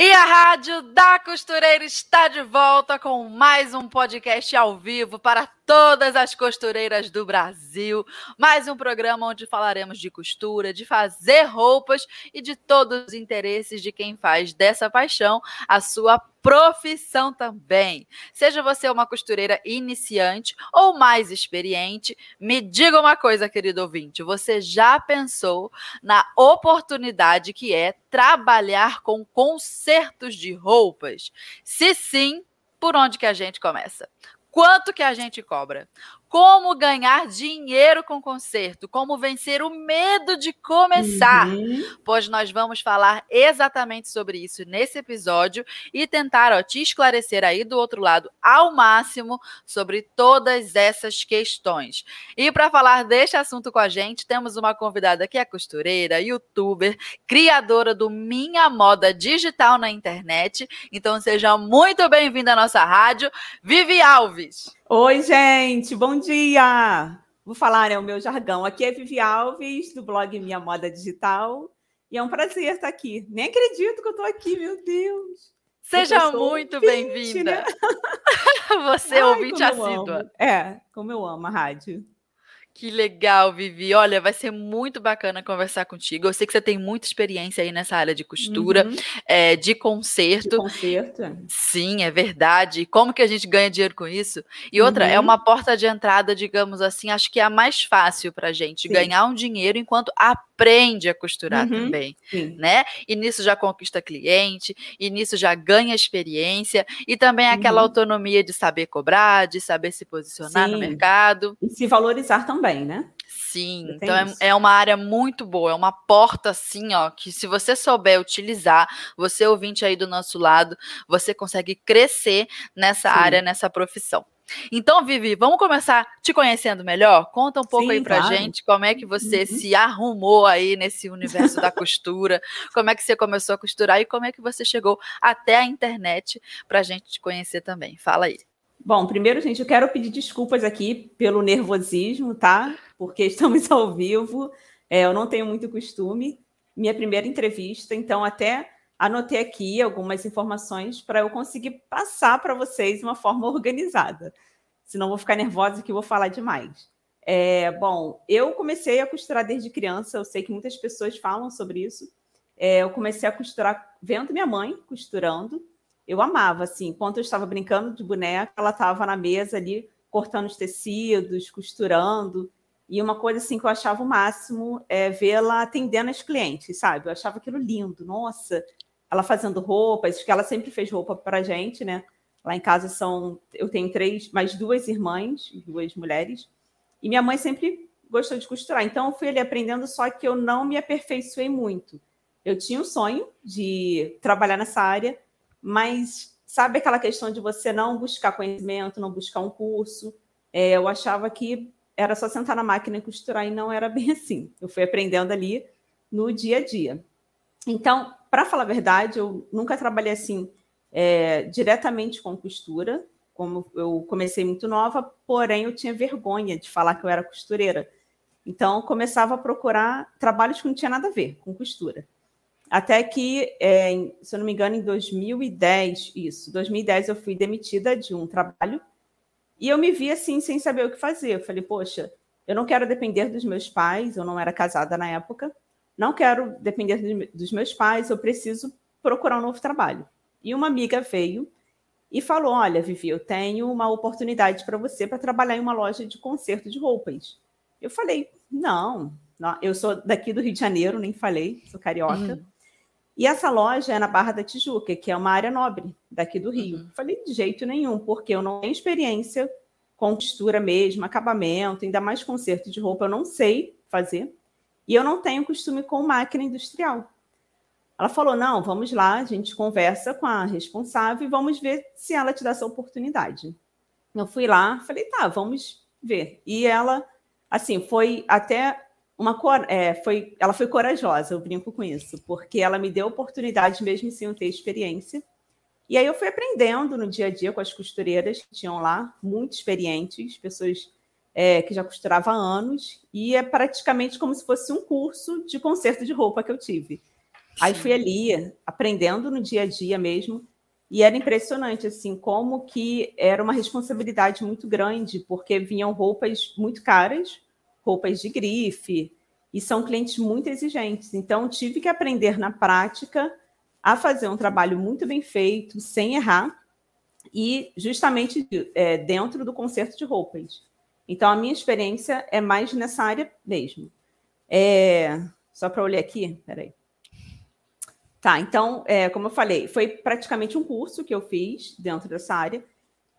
E a Rádio da Costureira está de volta com mais um podcast ao vivo para todas as costureiras do Brasil. Mais um programa onde falaremos de costura, de fazer roupas e de todos os interesses de quem faz dessa paixão a sua profissão também. Seja você uma costureira iniciante ou mais experiente, me diga uma coisa, querido ouvinte: você já pensou na oportunidade que é trabalhar com consertos de roupas? Se sim, por onde que a gente começa? Quanto que a gente cobra? Como ganhar dinheiro com concerto? Como vencer o medo de começar? Uhum. Pois nós vamos falar exatamente sobre isso nesse episódio e tentar ó, te esclarecer aí do outro lado ao máximo sobre todas essas questões. E para falar deste assunto com a gente, temos uma convidada que é costureira, youtuber, criadora do Minha Moda Digital na internet. Então seja muito bem-vinda à nossa rádio, Vivi Alves. Oi, gente, bom dia! Vou falar né, o meu jargão. Aqui é Vivi Alves, do blog Minha Moda Digital. E é um prazer estar aqui. Nem acredito que eu estou aqui, meu Deus! Seja muito bem-vinda! Né? Você é ouvinte assídua. É, como eu amo a rádio. Que legal, Vivi. Olha, vai ser muito bacana conversar contigo. Eu sei que você tem muita experiência aí nessa área de costura, uhum. é, de conserto. De conserto. Sim, é verdade. Como que a gente ganha dinheiro com isso? E outra, é uhum. é uma porta de entrada, digamos assim, acho que é a mais fácil para a gente Sim. ganhar um dinheiro enquanto aprende a costurar uhum. também, Sim. né? E nisso já conquista cliente, e nisso já ganha experiência, e também aquela uhum. autonomia de saber cobrar, de saber se posicionar Sim. no mercado. E se valorizar também também, né? Sim, então é, é, uma área muito boa, é uma porta assim, ó, que se você souber utilizar, você ouvinte aí do nosso lado, você consegue crescer nessa Sim. área, nessa profissão. Então, Vivi, vamos começar te conhecendo melhor? Conta um pouco Sim, aí pra claro. gente como é que você uhum. se arrumou aí nesse universo da costura, como é que você começou a costurar e como é que você chegou até a internet pra gente te conhecer também. Fala aí. Bom, primeiro, gente, eu quero pedir desculpas aqui pelo nervosismo, tá? Porque estamos ao vivo. É, eu não tenho muito costume. Minha primeira entrevista, então até anotei aqui algumas informações para eu conseguir passar para vocês de uma forma organizada. Senão vou ficar nervosa que vou falar demais. É, bom, eu comecei a costurar desde criança. Eu sei que muitas pessoas falam sobre isso. É, eu comecei a costurar vendo minha mãe costurando eu amava, assim, enquanto eu estava brincando de boneca, ela estava na mesa ali cortando os tecidos, costurando. E uma coisa assim que eu achava o máximo é vê-la atendendo as clientes, sabe? Eu achava aquilo lindo. Nossa, ela fazendo roupas, que ela sempre fez roupa para gente, né? Lá em casa são, eu tenho três, mais duas irmãs, duas mulheres, e minha mãe sempre gostou de costurar. Então eu fui ali aprendendo, só que eu não me aperfeiçoei muito. Eu tinha o sonho de trabalhar nessa área, mas sabe aquela questão de você não buscar conhecimento, não buscar um curso? É, eu achava que era só sentar na máquina e costurar e não era bem assim. Eu fui aprendendo ali no dia a dia. Então, para falar a verdade, eu nunca trabalhei assim é, diretamente com costura, como eu comecei muito nova, porém eu tinha vergonha de falar que eu era costureira. Então, eu começava a procurar trabalhos que não tinha nada a ver com costura. Até que, é, se eu não me engano, em 2010, isso, 2010 eu fui demitida de um trabalho e eu me vi assim, sem saber o que fazer. Eu falei, poxa, eu não quero depender dos meus pais, eu não era casada na época, não quero depender dos meus pais, eu preciso procurar um novo trabalho. E uma amiga veio e falou: Olha, Vivi, eu tenho uma oportunidade para você para trabalhar em uma loja de conserto de roupas. Eu falei: Não, não, eu sou daqui do Rio de Janeiro, nem falei, sou carioca. Uhum. E essa loja é na Barra da Tijuca, que é uma área nobre daqui do Rio. Uhum. Falei, de jeito nenhum, porque eu não tenho experiência com costura mesmo, acabamento, ainda mais conserto de roupa, eu não sei fazer. E eu não tenho costume com máquina industrial. Ela falou: não, vamos lá, a gente conversa com a responsável e vamos ver se ela te dá essa oportunidade. Eu fui lá, falei, tá, vamos ver. E ela, assim, foi até uma é, foi, ela foi corajosa, eu brinco com isso, porque ela me deu oportunidade mesmo sem ter experiência. E aí eu fui aprendendo no dia a dia com as costureiras que tinham lá, muito experientes, pessoas é, que já costurava há anos, e é praticamente como se fosse um curso de conserto de roupa que eu tive. Aí fui ali, aprendendo no dia a dia mesmo, e era impressionante, assim, como que era uma responsabilidade muito grande, porque vinham roupas muito caras, roupas de grife, e são clientes muito exigentes. Então, tive que aprender na prática a fazer um trabalho muito bem feito, sem errar, e justamente é, dentro do conserto de roupas. Então, a minha experiência é mais nessa área mesmo. É... Só para olhar aqui, peraí. Tá, então, é, como eu falei, foi praticamente um curso que eu fiz dentro dessa área.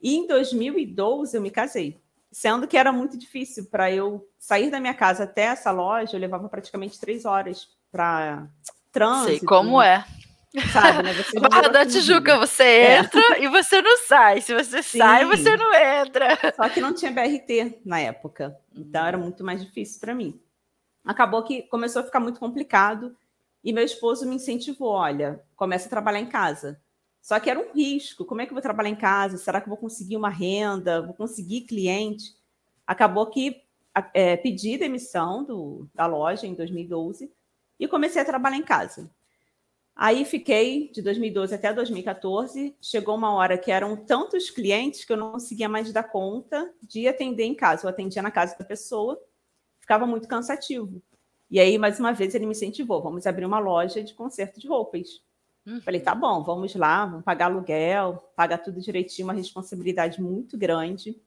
E em 2012 eu me casei, sendo que era muito difícil para eu sair da minha casa até essa loja, eu levava praticamente três horas para trânsito. Sei como é. Sabe, né? Você Barra da Tijuca, você é. entra é. e você não sai. Se você Sim. sai, você não entra. Só que não tinha BRT na época, então era muito mais difícil para mim. Acabou que começou a ficar muito complicado e meu esposo me incentivou: olha, começa a trabalhar em casa. Só que era um risco. Como é que eu vou trabalhar em casa? Será que eu vou conseguir uma renda? Vou conseguir cliente? Acabou que é, pedi demissão do, da loja em 2012 e comecei a trabalhar em casa. Aí fiquei de 2012 até 2014. Chegou uma hora que eram tantos clientes que eu não conseguia mais dar conta de atender em casa. Eu atendia na casa da pessoa, ficava muito cansativo. E aí, mais uma vez, ele me incentivou: vamos abrir uma loja de conserto de roupas. Uhum. Falei, tá bom, vamos lá, vamos pagar aluguel, pagar tudo direitinho, uma responsabilidade muito grande.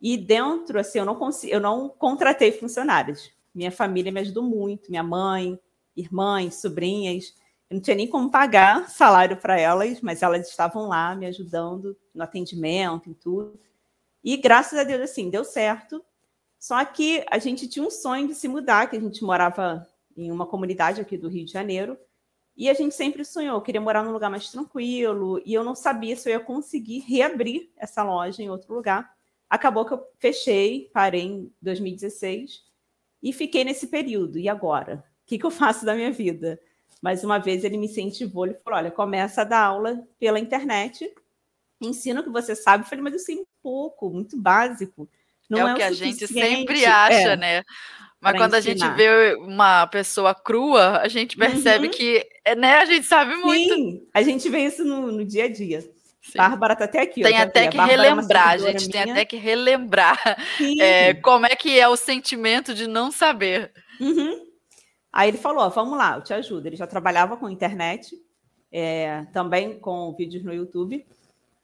E dentro, assim, eu não consigo, eu não contratei funcionários. Minha família me ajudou muito, minha mãe, irmãs, sobrinhas. Eu não tinha nem como pagar salário para elas, mas elas estavam lá me ajudando no atendimento e tudo. E graças a Deus, assim, deu certo. Só que a gente tinha um sonho de se mudar, que a gente morava em uma comunidade aqui do Rio de Janeiro, e a gente sempre sonhou, queria morar num lugar mais tranquilo, e eu não sabia se eu ia conseguir reabrir essa loja em outro lugar. Acabou que eu fechei, parei em 2016 e fiquei nesse período. E agora? O que, que eu faço da minha vida? Mais uma vez ele me incentivou, ele falou: olha, começa a dar aula pela internet, ensina o que você sabe. Eu falei, mas eu sei um pouco, muito básico. Não é, é o que a gente sempre acha, é, né? Mas quando ensinar. a gente vê uma pessoa crua, a gente percebe uhum. que, né, a gente sabe muito. Sim, a gente vê isso no, no dia a dia. Sim. Bárbara tá até aqui. Tem até que é relembrar, a gente minha. tem até que relembrar é, como é que é o sentimento de não saber. Uhum. Aí ele falou: vamos lá, eu te ajudo. Ele já trabalhava com internet, é, também com vídeos no YouTube.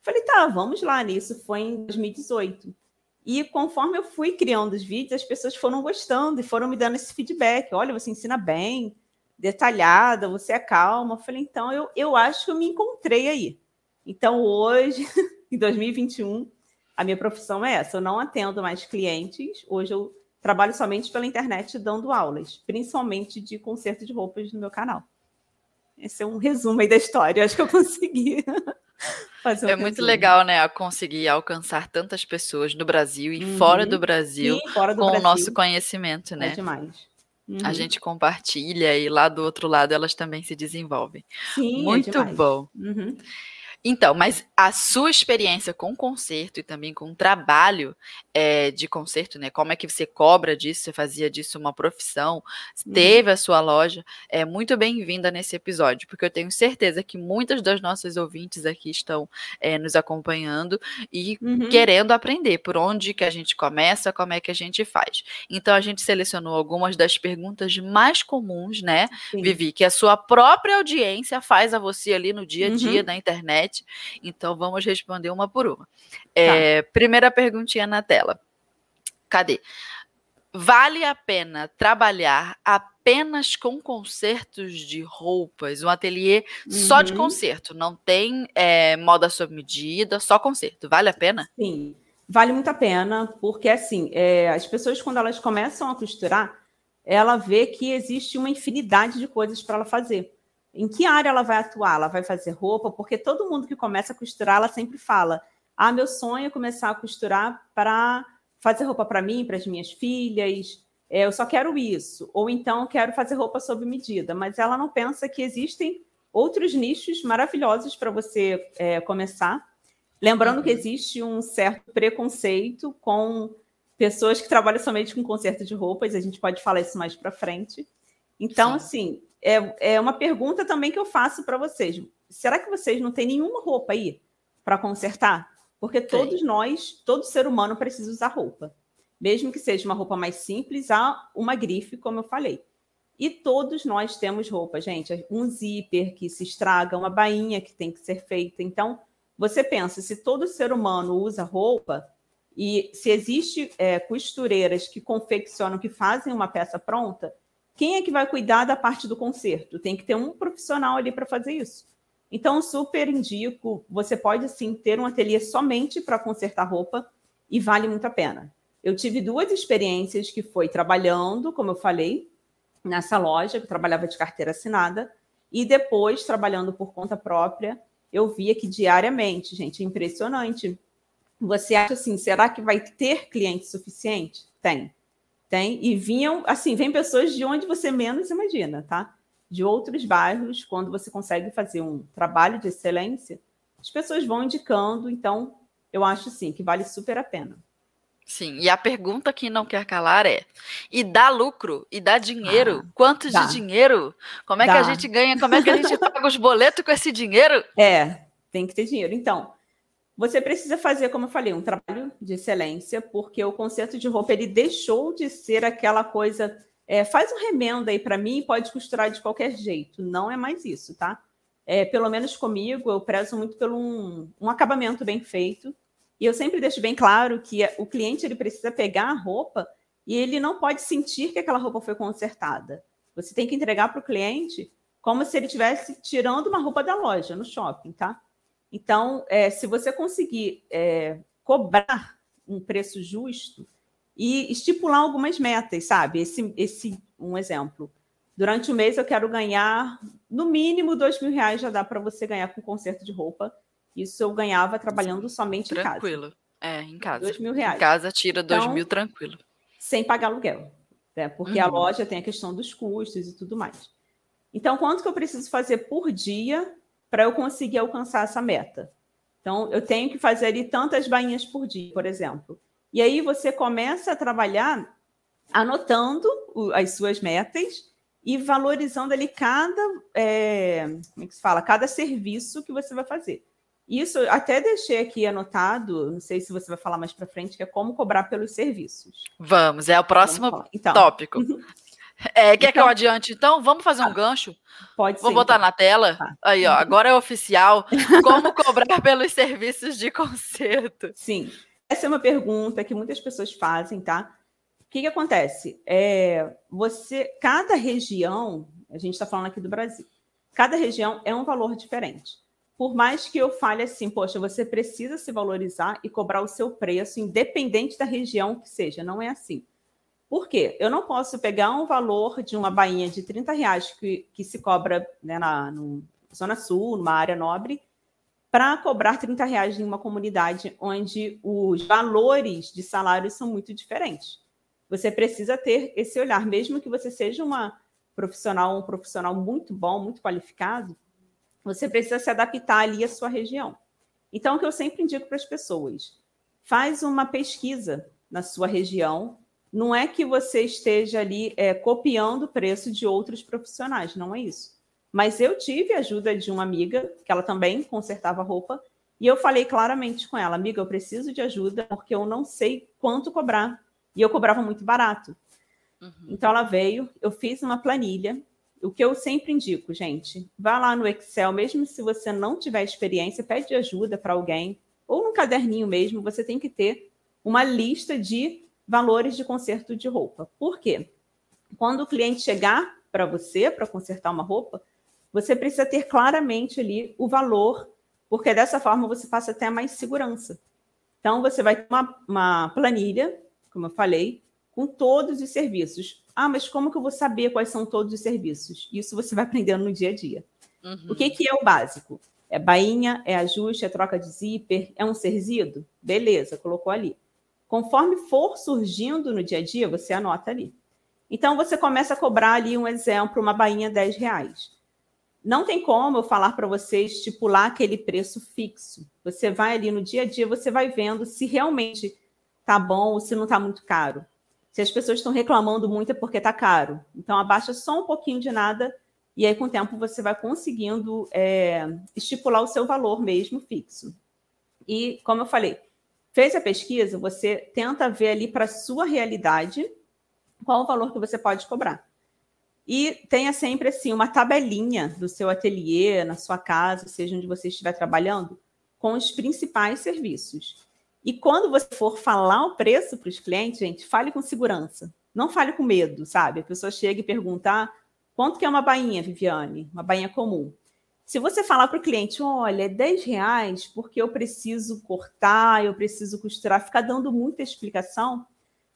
Falei, tá, vamos lá nisso. Foi em 2018. E conforme eu fui criando os vídeos, as pessoas foram gostando e foram me dando esse feedback. Olha, você ensina bem, detalhada, você é calma. Eu falei, então eu, eu acho que eu me encontrei aí. Então hoje, em 2021, a minha profissão é essa. Eu não atendo mais clientes. Hoje eu trabalho somente pela internet dando aulas, principalmente de conserto de roupas no meu canal. Esse é um resumo aí da história. Acho que eu consegui. Fazer é muito legal, né? Conseguir alcançar tantas pessoas no Brasil e uhum. fora do Brasil fora do com Brasil. o nosso conhecimento, né? É demais. Uhum. A gente compartilha e lá do outro lado elas também se desenvolvem. Sim, é muito é bom. Uhum. Então, mas a sua experiência com concerto e também com trabalho é, de concerto, né? Como é que você cobra disso? Você fazia disso uma profissão? Uhum. Teve a sua loja? É muito bem-vinda nesse episódio, porque eu tenho certeza que muitas das nossas ouvintes aqui estão é, nos acompanhando e uhum. querendo aprender por onde que a gente começa, como é que a gente faz. Então, a gente selecionou algumas das perguntas mais comuns, né, Sim. Vivi, que a sua própria audiência faz a você ali no dia a dia uhum. na internet então vamos responder uma por uma. É, tá. Primeira perguntinha na tela. Cadê? Vale a pena trabalhar apenas com concertos de roupas, um ateliê uhum. só de uhum. concerto, não tem é, moda sob medida, só concerto. Vale a pena? Sim, vale muito a pena, porque assim, é, as pessoas quando elas começam a costurar, ela vê que existe uma infinidade de coisas para ela fazer. Em que área ela vai atuar? Ela vai fazer roupa? Porque todo mundo que começa a costurar, ela sempre fala: Ah, meu sonho é começar a costurar para fazer roupa para mim, para as minhas filhas. É, eu só quero isso. Ou então quero fazer roupa sob medida. Mas ela não pensa que existem outros nichos maravilhosos para você é, começar. Lembrando que uhum. existe um certo preconceito com pessoas que trabalham somente com conserto de roupas, a gente pode falar isso mais para frente. Então, Sim. assim, é, é uma pergunta também que eu faço para vocês. Será que vocês não têm nenhuma roupa aí para consertar? Porque todos Sim. nós, todo ser humano precisa usar roupa. Mesmo que seja uma roupa mais simples, há uma grife, como eu falei. E todos nós temos roupa, gente. Um zíper que se estraga, uma bainha que tem que ser feita. Então, você pensa, se todo ser humano usa roupa, e se existe é, costureiras que confeccionam, que fazem uma peça pronta, quem é que vai cuidar da parte do conserto? Tem que ter um profissional ali para fazer isso. Então, super indico, você pode sim ter um ateliê somente para consertar roupa e vale muito a pena. Eu tive duas experiências que foi trabalhando, como eu falei, nessa loja, que trabalhava de carteira assinada, e depois trabalhando por conta própria, eu via que diariamente, gente, é impressionante. Você acha assim, será que vai ter cliente suficiente? Tem. Tem. E vinham, assim, vem pessoas de onde você menos imagina, tá? De outros bairros, quando você consegue fazer um trabalho de excelência, as pessoas vão indicando, então eu acho sim que vale super a pena. Sim, e a pergunta que não quer calar é: e dá lucro? E dá dinheiro? Ah, Quanto dá. de dinheiro? Como é dá. que a gente ganha? Como é que a gente paga os boletos com esse dinheiro? É, tem que ter dinheiro. Então, você precisa fazer, como eu falei, um trabalho de excelência, porque o conceito de roupa ele deixou de ser aquela coisa. É, faz um remendo aí para mim e pode costurar de qualquer jeito. Não é mais isso, tá? É, pelo menos comigo, eu prezo muito pelo um, um acabamento bem feito e eu sempre deixo bem claro que o cliente ele precisa pegar a roupa e ele não pode sentir que aquela roupa foi consertada. Você tem que entregar para o cliente como se ele estivesse tirando uma roupa da loja no shopping, tá? Então, é, se você conseguir é, cobrar um preço justo e estipular algumas metas, sabe? Esse, esse um exemplo. Durante o mês eu quero ganhar no mínimo dois mil reais já dá para você ganhar com conserto de roupa isso eu ganhava trabalhando somente tranquilo. em casa. Tranquilo. É, em casa. Dois mil reais. Em casa tira dois então, mil tranquilo. Sem pagar aluguel. Né? Porque uhum. a loja tem a questão dos custos e tudo mais. Então, quanto que eu preciso fazer por dia para eu conseguir alcançar essa meta? Então, eu tenho que fazer ali tantas bainhas por dia, por exemplo. E aí você começa a trabalhar anotando as suas metas e valorizando ali cada, é, como é que se fala, cada serviço que você vai fazer. Isso até deixei aqui anotado, não sei se você vai falar mais para frente, que é como cobrar pelos serviços. Vamos, é o próximo então. É, quer então, que eu então adiante, então? Vamos fazer um ah, gancho? Pode Vou ser. Vou botar então. na tela. Tá. Aí, ó, agora é oficial. Como cobrar pelos serviços de conserto? Sim. Essa é uma pergunta que muitas pessoas fazem, tá? O que, que acontece? É, você, cada região, a gente está falando aqui do Brasil, cada região é um valor diferente por mais que eu fale assim, poxa, você precisa se valorizar e cobrar o seu preço, independente da região que seja, não é assim. Por quê? Eu não posso pegar um valor de uma bainha de 30 reais que, que se cobra né, na Zona Sul, numa área nobre, para cobrar 30 reais em uma comunidade onde os valores de salário são muito diferentes. Você precisa ter esse olhar, mesmo que você seja uma profissional, um profissional muito bom, muito qualificado, você precisa se adaptar ali à sua região. Então, o que eu sempre indico para as pessoas: faz uma pesquisa na sua região. Não é que você esteja ali é, copiando o preço de outros profissionais, não é isso. Mas eu tive a ajuda de uma amiga, que ela também consertava roupa, e eu falei claramente com ela: amiga, eu preciso de ajuda porque eu não sei quanto cobrar. E eu cobrava muito barato. Uhum. Então ela veio, eu fiz uma planilha o que eu sempre indico, gente, vá lá no Excel, mesmo se você não tiver experiência, pede ajuda para alguém, ou num caderninho mesmo, você tem que ter uma lista de valores de conserto de roupa. Por quê? Quando o cliente chegar para você para consertar uma roupa, você precisa ter claramente ali o valor, porque dessa forma você passa até mais segurança. Então, você vai ter uma, uma planilha, como eu falei, com todos os serviços. Ah, mas como que eu vou saber quais são todos os serviços? Isso você vai aprendendo no dia a dia. Uhum. O que, que é o básico? É bainha, é ajuste, é troca de zíper, é um serzido? Beleza, colocou ali. Conforme for surgindo no dia a dia, você anota ali. Então, você começa a cobrar ali um exemplo, uma bainha 10 reais. Não tem como eu falar para você estipular aquele preço fixo. Você vai ali no dia a dia, você vai vendo se realmente tá bom ou se não está muito caro. Se as pessoas estão reclamando muito é porque está caro. Então, abaixa só um pouquinho de nada e aí, com o tempo, você vai conseguindo é, estipular o seu valor mesmo fixo. E, como eu falei, fez a pesquisa, você tenta ver ali para a sua realidade qual o valor que você pode cobrar. E tenha sempre assim uma tabelinha do seu ateliê, na sua casa, seja onde você estiver trabalhando, com os principais serviços. E quando você for falar o preço para os clientes, gente, fale com segurança. Não fale com medo, sabe? A pessoa chega e perguntar ah, quanto que é uma bainha, Viviane? Uma bainha comum. Se você falar para o cliente, olha, é 10 reais porque eu preciso cortar, eu preciso costurar, ficar dando muita explicação,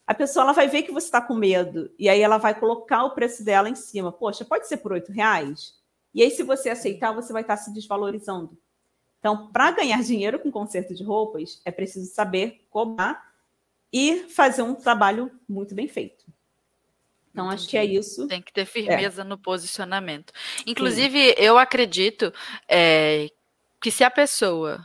a pessoa ela vai ver que você está com medo e aí ela vai colocar o preço dela em cima. Poxa, pode ser por oito reais? E aí, se você aceitar, você vai estar tá se desvalorizando. Então, para ganhar dinheiro com conserto de roupas, é preciso saber cobrar e fazer um trabalho muito bem feito. Então, acho que é isso. Tem que ter firmeza é. no posicionamento. Inclusive, Sim. eu acredito é, que se a pessoa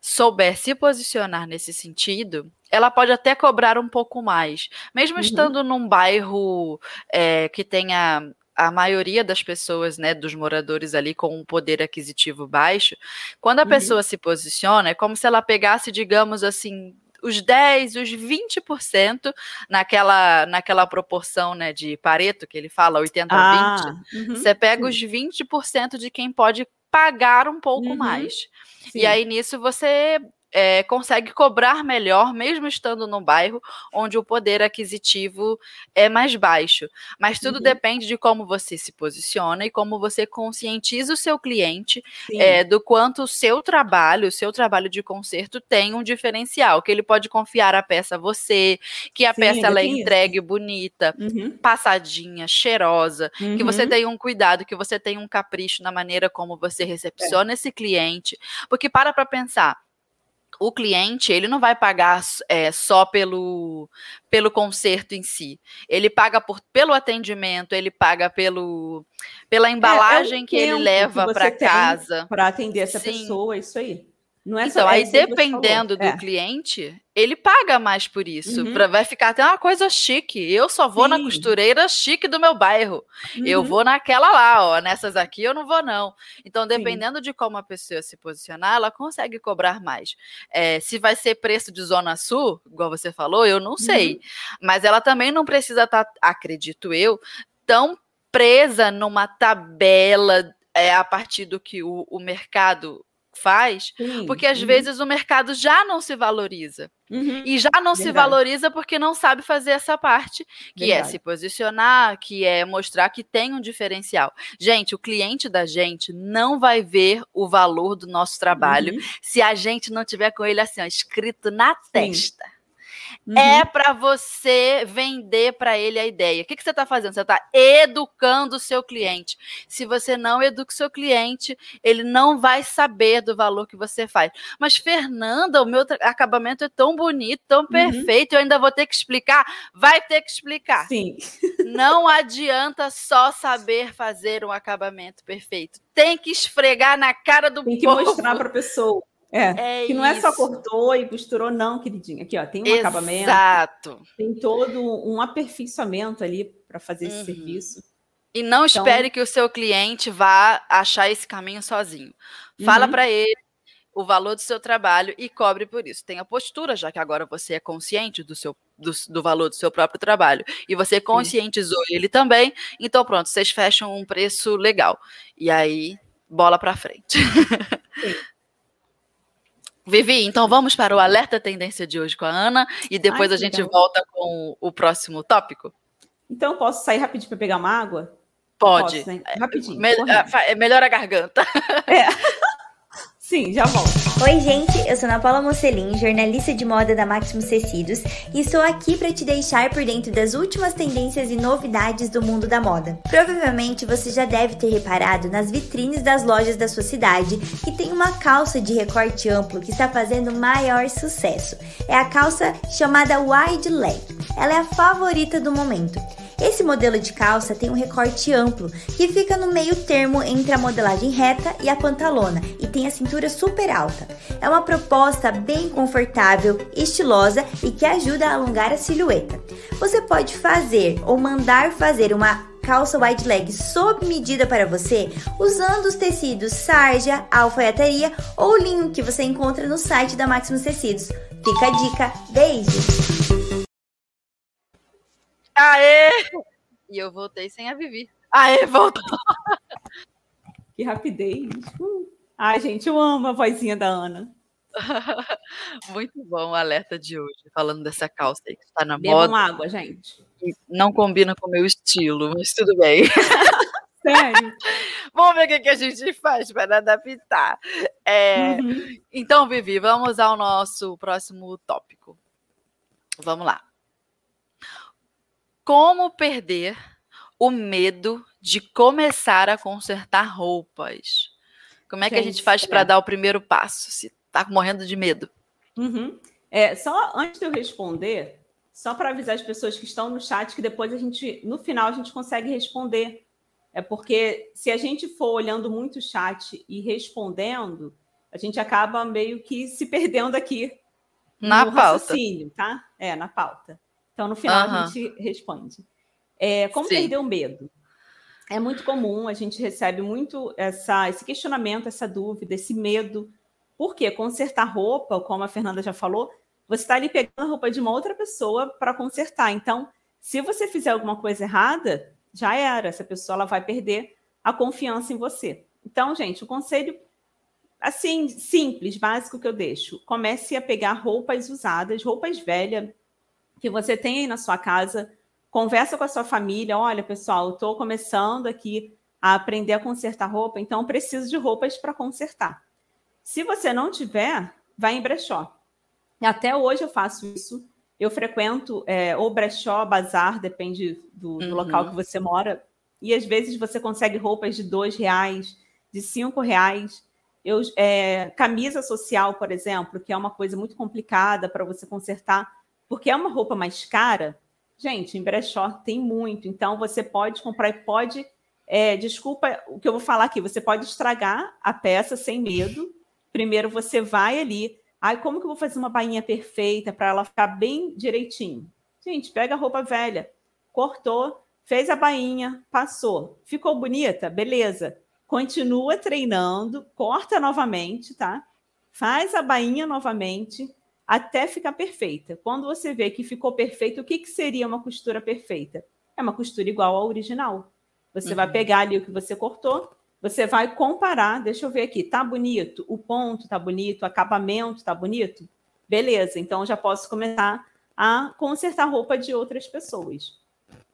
souber se posicionar nesse sentido, ela pode até cobrar um pouco mais. Mesmo uhum. estando num bairro é, que tenha a maioria das pessoas, né, dos moradores ali com um poder aquisitivo baixo, quando a uhum. pessoa se posiciona, é como se ela pegasse, digamos assim, os 10, os 20% naquela, naquela proporção né, de Pareto, que ele fala 80 a 20. Ah, uhum, você pega sim. os 20% de quem pode pagar um pouco uhum. mais. Sim. E aí nisso você é, consegue cobrar melhor, mesmo estando num bairro onde o poder aquisitivo é mais baixo. Mas tudo uhum. depende de como você se posiciona e como você conscientiza o seu cliente é, do quanto o seu trabalho, o seu trabalho de conserto tem um diferencial, que ele pode confiar a peça a você, que a Sim, peça ela é entregue isso. bonita, uhum. passadinha, cheirosa, uhum. que você uhum. tem um cuidado, que você tem um capricho na maneira como você recepciona é. esse cliente. Porque para para pensar, o cliente ele não vai pagar é, só pelo, pelo conserto em si. Ele paga por, pelo atendimento, ele paga pelo, pela embalagem é, é que ele leva para casa. Para atender essa Sim. pessoa, isso aí. Não é então, só, aí dependendo do é. cliente, ele paga mais por isso. Uhum. Pra, vai ficar até uma coisa chique. Eu só vou Sim. na costureira chique do meu bairro. Uhum. Eu vou naquela lá, ó. Nessas aqui eu não vou, não. Então, dependendo Sim. de como a pessoa se posicionar, ela consegue cobrar mais. É, se vai ser preço de Zona Sul, igual você falou, eu não sei. Uhum. Mas ela também não precisa estar, tá, acredito eu, tão presa numa tabela é, a partir do que o, o mercado faz, Sim, porque às uhum. vezes o mercado já não se valoriza. Uhum, e já não verdade. se valoriza porque não sabe fazer essa parte, que verdade. é se posicionar, que é mostrar que tem um diferencial. Gente, o cliente da gente não vai ver o valor do nosso trabalho uhum. se a gente não tiver com ele assim, ó, escrito na Sim. testa. Uhum. É para você vender para ele a ideia. O que, que você está fazendo? Você está educando o seu cliente. Se você não educa o seu cliente, ele não vai saber do valor que você faz. Mas, Fernanda, o meu acabamento é tão bonito, tão uhum. perfeito, eu ainda vou ter que explicar? Vai ter que explicar. Sim. Não adianta só saber fazer um acabamento perfeito. Tem que esfregar na cara do Tem que povo. mostrar para a pessoa. É, é que não isso. é só cortou e costurou, não, queridinha. Aqui, ó, tem um Exato. acabamento. Exato. Tem todo um aperfeiçoamento ali para fazer esse uhum. serviço. E não então... espere que o seu cliente vá achar esse caminho sozinho. Fala uhum. para ele o valor do seu trabalho e cobre por isso. Tenha postura, já que agora você é consciente do seu do, do valor do seu próprio trabalho e você conscientizou ele também, então pronto, vocês fecham um preço legal. E aí, bola para frente. Vivi, então vamos para o alerta tendência de hoje com a Ana e depois Ai, a gente legal. volta com o próximo tópico. Então posso sair rapidinho para pegar uma água? Pode. Posso, né? Rapidinho. Me é melhor a garganta. É. Sim, já volto. Oi, gente, eu sou Ana Paula Mocelin, jornalista de moda da Maximus Tecidos, e estou aqui para te deixar por dentro das últimas tendências e novidades do mundo da moda. Provavelmente você já deve ter reparado nas vitrines das lojas da sua cidade que tem uma calça de recorte amplo que está fazendo maior sucesso. É a calça chamada wide leg. Ela é a favorita do momento. Esse modelo de calça tem um recorte amplo, que fica no meio termo entre a modelagem reta e a pantalona e tem a cintura super alta. É uma proposta bem confortável, estilosa e que ajuda a alongar a silhueta. Você pode fazer ou mandar fazer uma calça wide leg sob medida para você, usando os tecidos sarja, alfaiataria ou linho que você encontra no site da Maximus Tecidos. Fica a dica, beijo! Aê! E eu voltei sem a Vivi. Aê, voltou! Que rapidez! Uh. Ai, gente, eu amo a vozinha da Ana. Muito bom o alerta de hoje, falando dessa calça aí que está na Bebam moda. água, gente. Não combina com o meu estilo, mas tudo bem. Sério? Vamos ver o que, que a gente faz para adaptar. É, Uhum. Então, Vivi, vamos ao nosso próximo tópico. Vamos lá. Como perder o medo de começar a consertar roupas? Como é que a gente faz é. para dar o primeiro passo? Se tá morrendo de medo. Uhum. É, só antes de eu responder, só para avisar as pessoas que estão no chat que depois a gente, no final, a gente consegue responder. É porque se a gente for olhando muito o chat e respondendo, a gente acaba meio que se perdendo aqui Na no pauta. raciocínio, tá? É, na pauta. Então, no final, Aham. a gente responde. É, como Sim. perder o medo? É muito comum, a gente recebe muito essa, esse questionamento, essa dúvida, esse medo. Por quê? Consertar roupa, como a Fernanda já falou, você está ali pegando a roupa de uma outra pessoa para consertar. Então, se você fizer alguma coisa errada, já era. Essa pessoa ela vai perder a confiança em você. Então, gente, o conselho assim, simples, básico que eu deixo. Comece a pegar roupas usadas, roupas velhas que você tem aí na sua casa. Conversa com a sua família. Olha, pessoal, estou começando aqui a aprender a consertar roupa, então preciso de roupas para consertar. Se você não tiver, vai em brechó. Até hoje eu faço isso. Eu frequento é, ou brechó, bazar, depende do, do Uhum. local que você mora. E às vezes você consegue roupas de dois reais, de cinco reais. Eu, é, camisa social, por exemplo, que é uma coisa muito complicada para você consertar, porque é uma roupa mais cara. Gente, em brechó tem muito, então você pode comprar e pode. é, desculpa o que eu vou falar aqui, você pode estragar a peça sem medo. Primeiro você vai ali. Ai, como que eu vou fazer uma bainha perfeita para ela ficar bem direitinho? Gente, pega a roupa velha, cortou, fez a bainha, passou. Ficou bonita? Beleza. Continua treinando, corta novamente, tá? Faz a bainha novamente até ficar perfeita. Quando você vê que ficou perfeito, o que, que seria uma costura perfeita? É uma costura igual ao original. Você vai Uhum. pegar ali o que você cortou, você vai comparar. Deixa eu ver aqui, tá bonito? O ponto tá bonito, o acabamento tá bonito? Beleza, então eu já posso começar a consertar roupa de outras pessoas.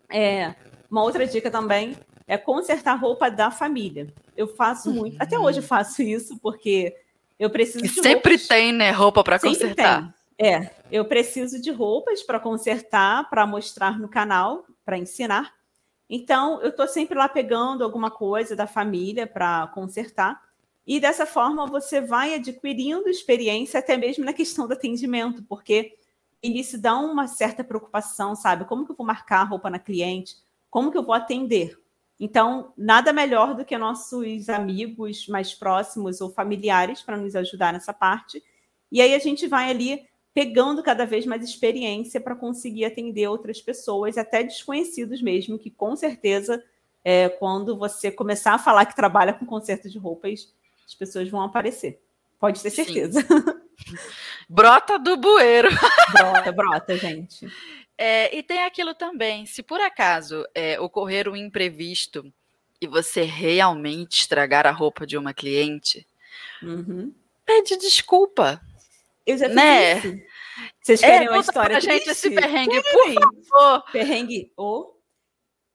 É, uma outra dica também é consertar roupa da família. Eu faço muito, até hoje eu faço isso, porque eu preciso E de sempre roupas. tem, né, roupa para consertar. tem. É, eu preciso de roupas para consertar, para mostrar no canal, para ensinar. Então, eu estou sempre lá pegando alguma coisa da família para consertar. E dessa forma você vai adquirindo experiência até mesmo na questão do atendimento, porque início dá uma certa preocupação, sabe? Como que eu vou marcar a roupa na cliente? Como que eu vou atender? Então, nada melhor do que nossos amigos mais próximos ou familiares para nos ajudar nessa parte. E aí a gente vai ali pegando cada vez mais experiência para conseguir atender outras pessoas, até desconhecidos mesmo, que com certeza, é, quando você começar a falar que trabalha com conserto de roupas, as pessoas vão aparecer. Pode ter Sim. certeza. Brota do bueiro. brota, brota, gente. É, e tem aquilo também, se por acaso é, ocorrer um imprevisto e você realmente estragar a roupa de uma cliente, Uhum. pede desculpa. Eu já Né? isso. Vocês É, querem uma conta história pra gente esse perrengue, por favor. perrengue ou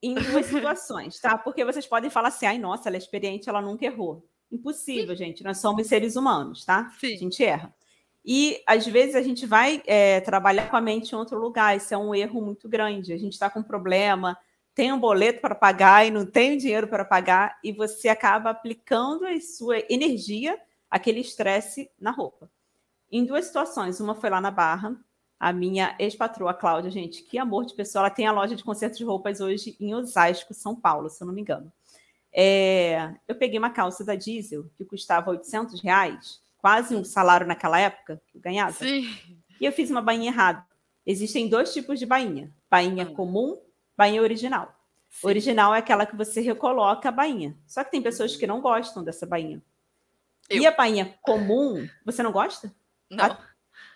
em duas situações, tá? Porque vocês podem falar assim, ai, nossa, ela é experiente, ela nunca errou. Impossível, Sim. gente. Nós somos seres humanos, tá? Sim. A gente erra. E às vezes a gente vai é, trabalhar com a mente em outro lugar. Isso é um erro muito grande. A gente está com um problema, tem um boleto para pagar e não tem dinheiro para pagar, e você acaba aplicando a sua energia, aquele estresse na roupa. Em duas situações. Uma foi lá na Barra. A minha ex-patroa, Cláudia, gente, que amor de pessoa. Ela tem a loja de concerto de roupas hoje em Osasco, São Paulo, se eu não me engano. É, eu peguei uma calça da Diesel que custava 800 reais, quase um salário naquela época que eu ganhava. Sim. E eu fiz uma bainha errada. Existem dois tipos de bainha: bainha hum. comum, bainha original. Sim. Original é aquela que você recoloca a bainha. Só que tem pessoas que não gostam dessa bainha. Eu. E a bainha comum, você não gosta? Não. A...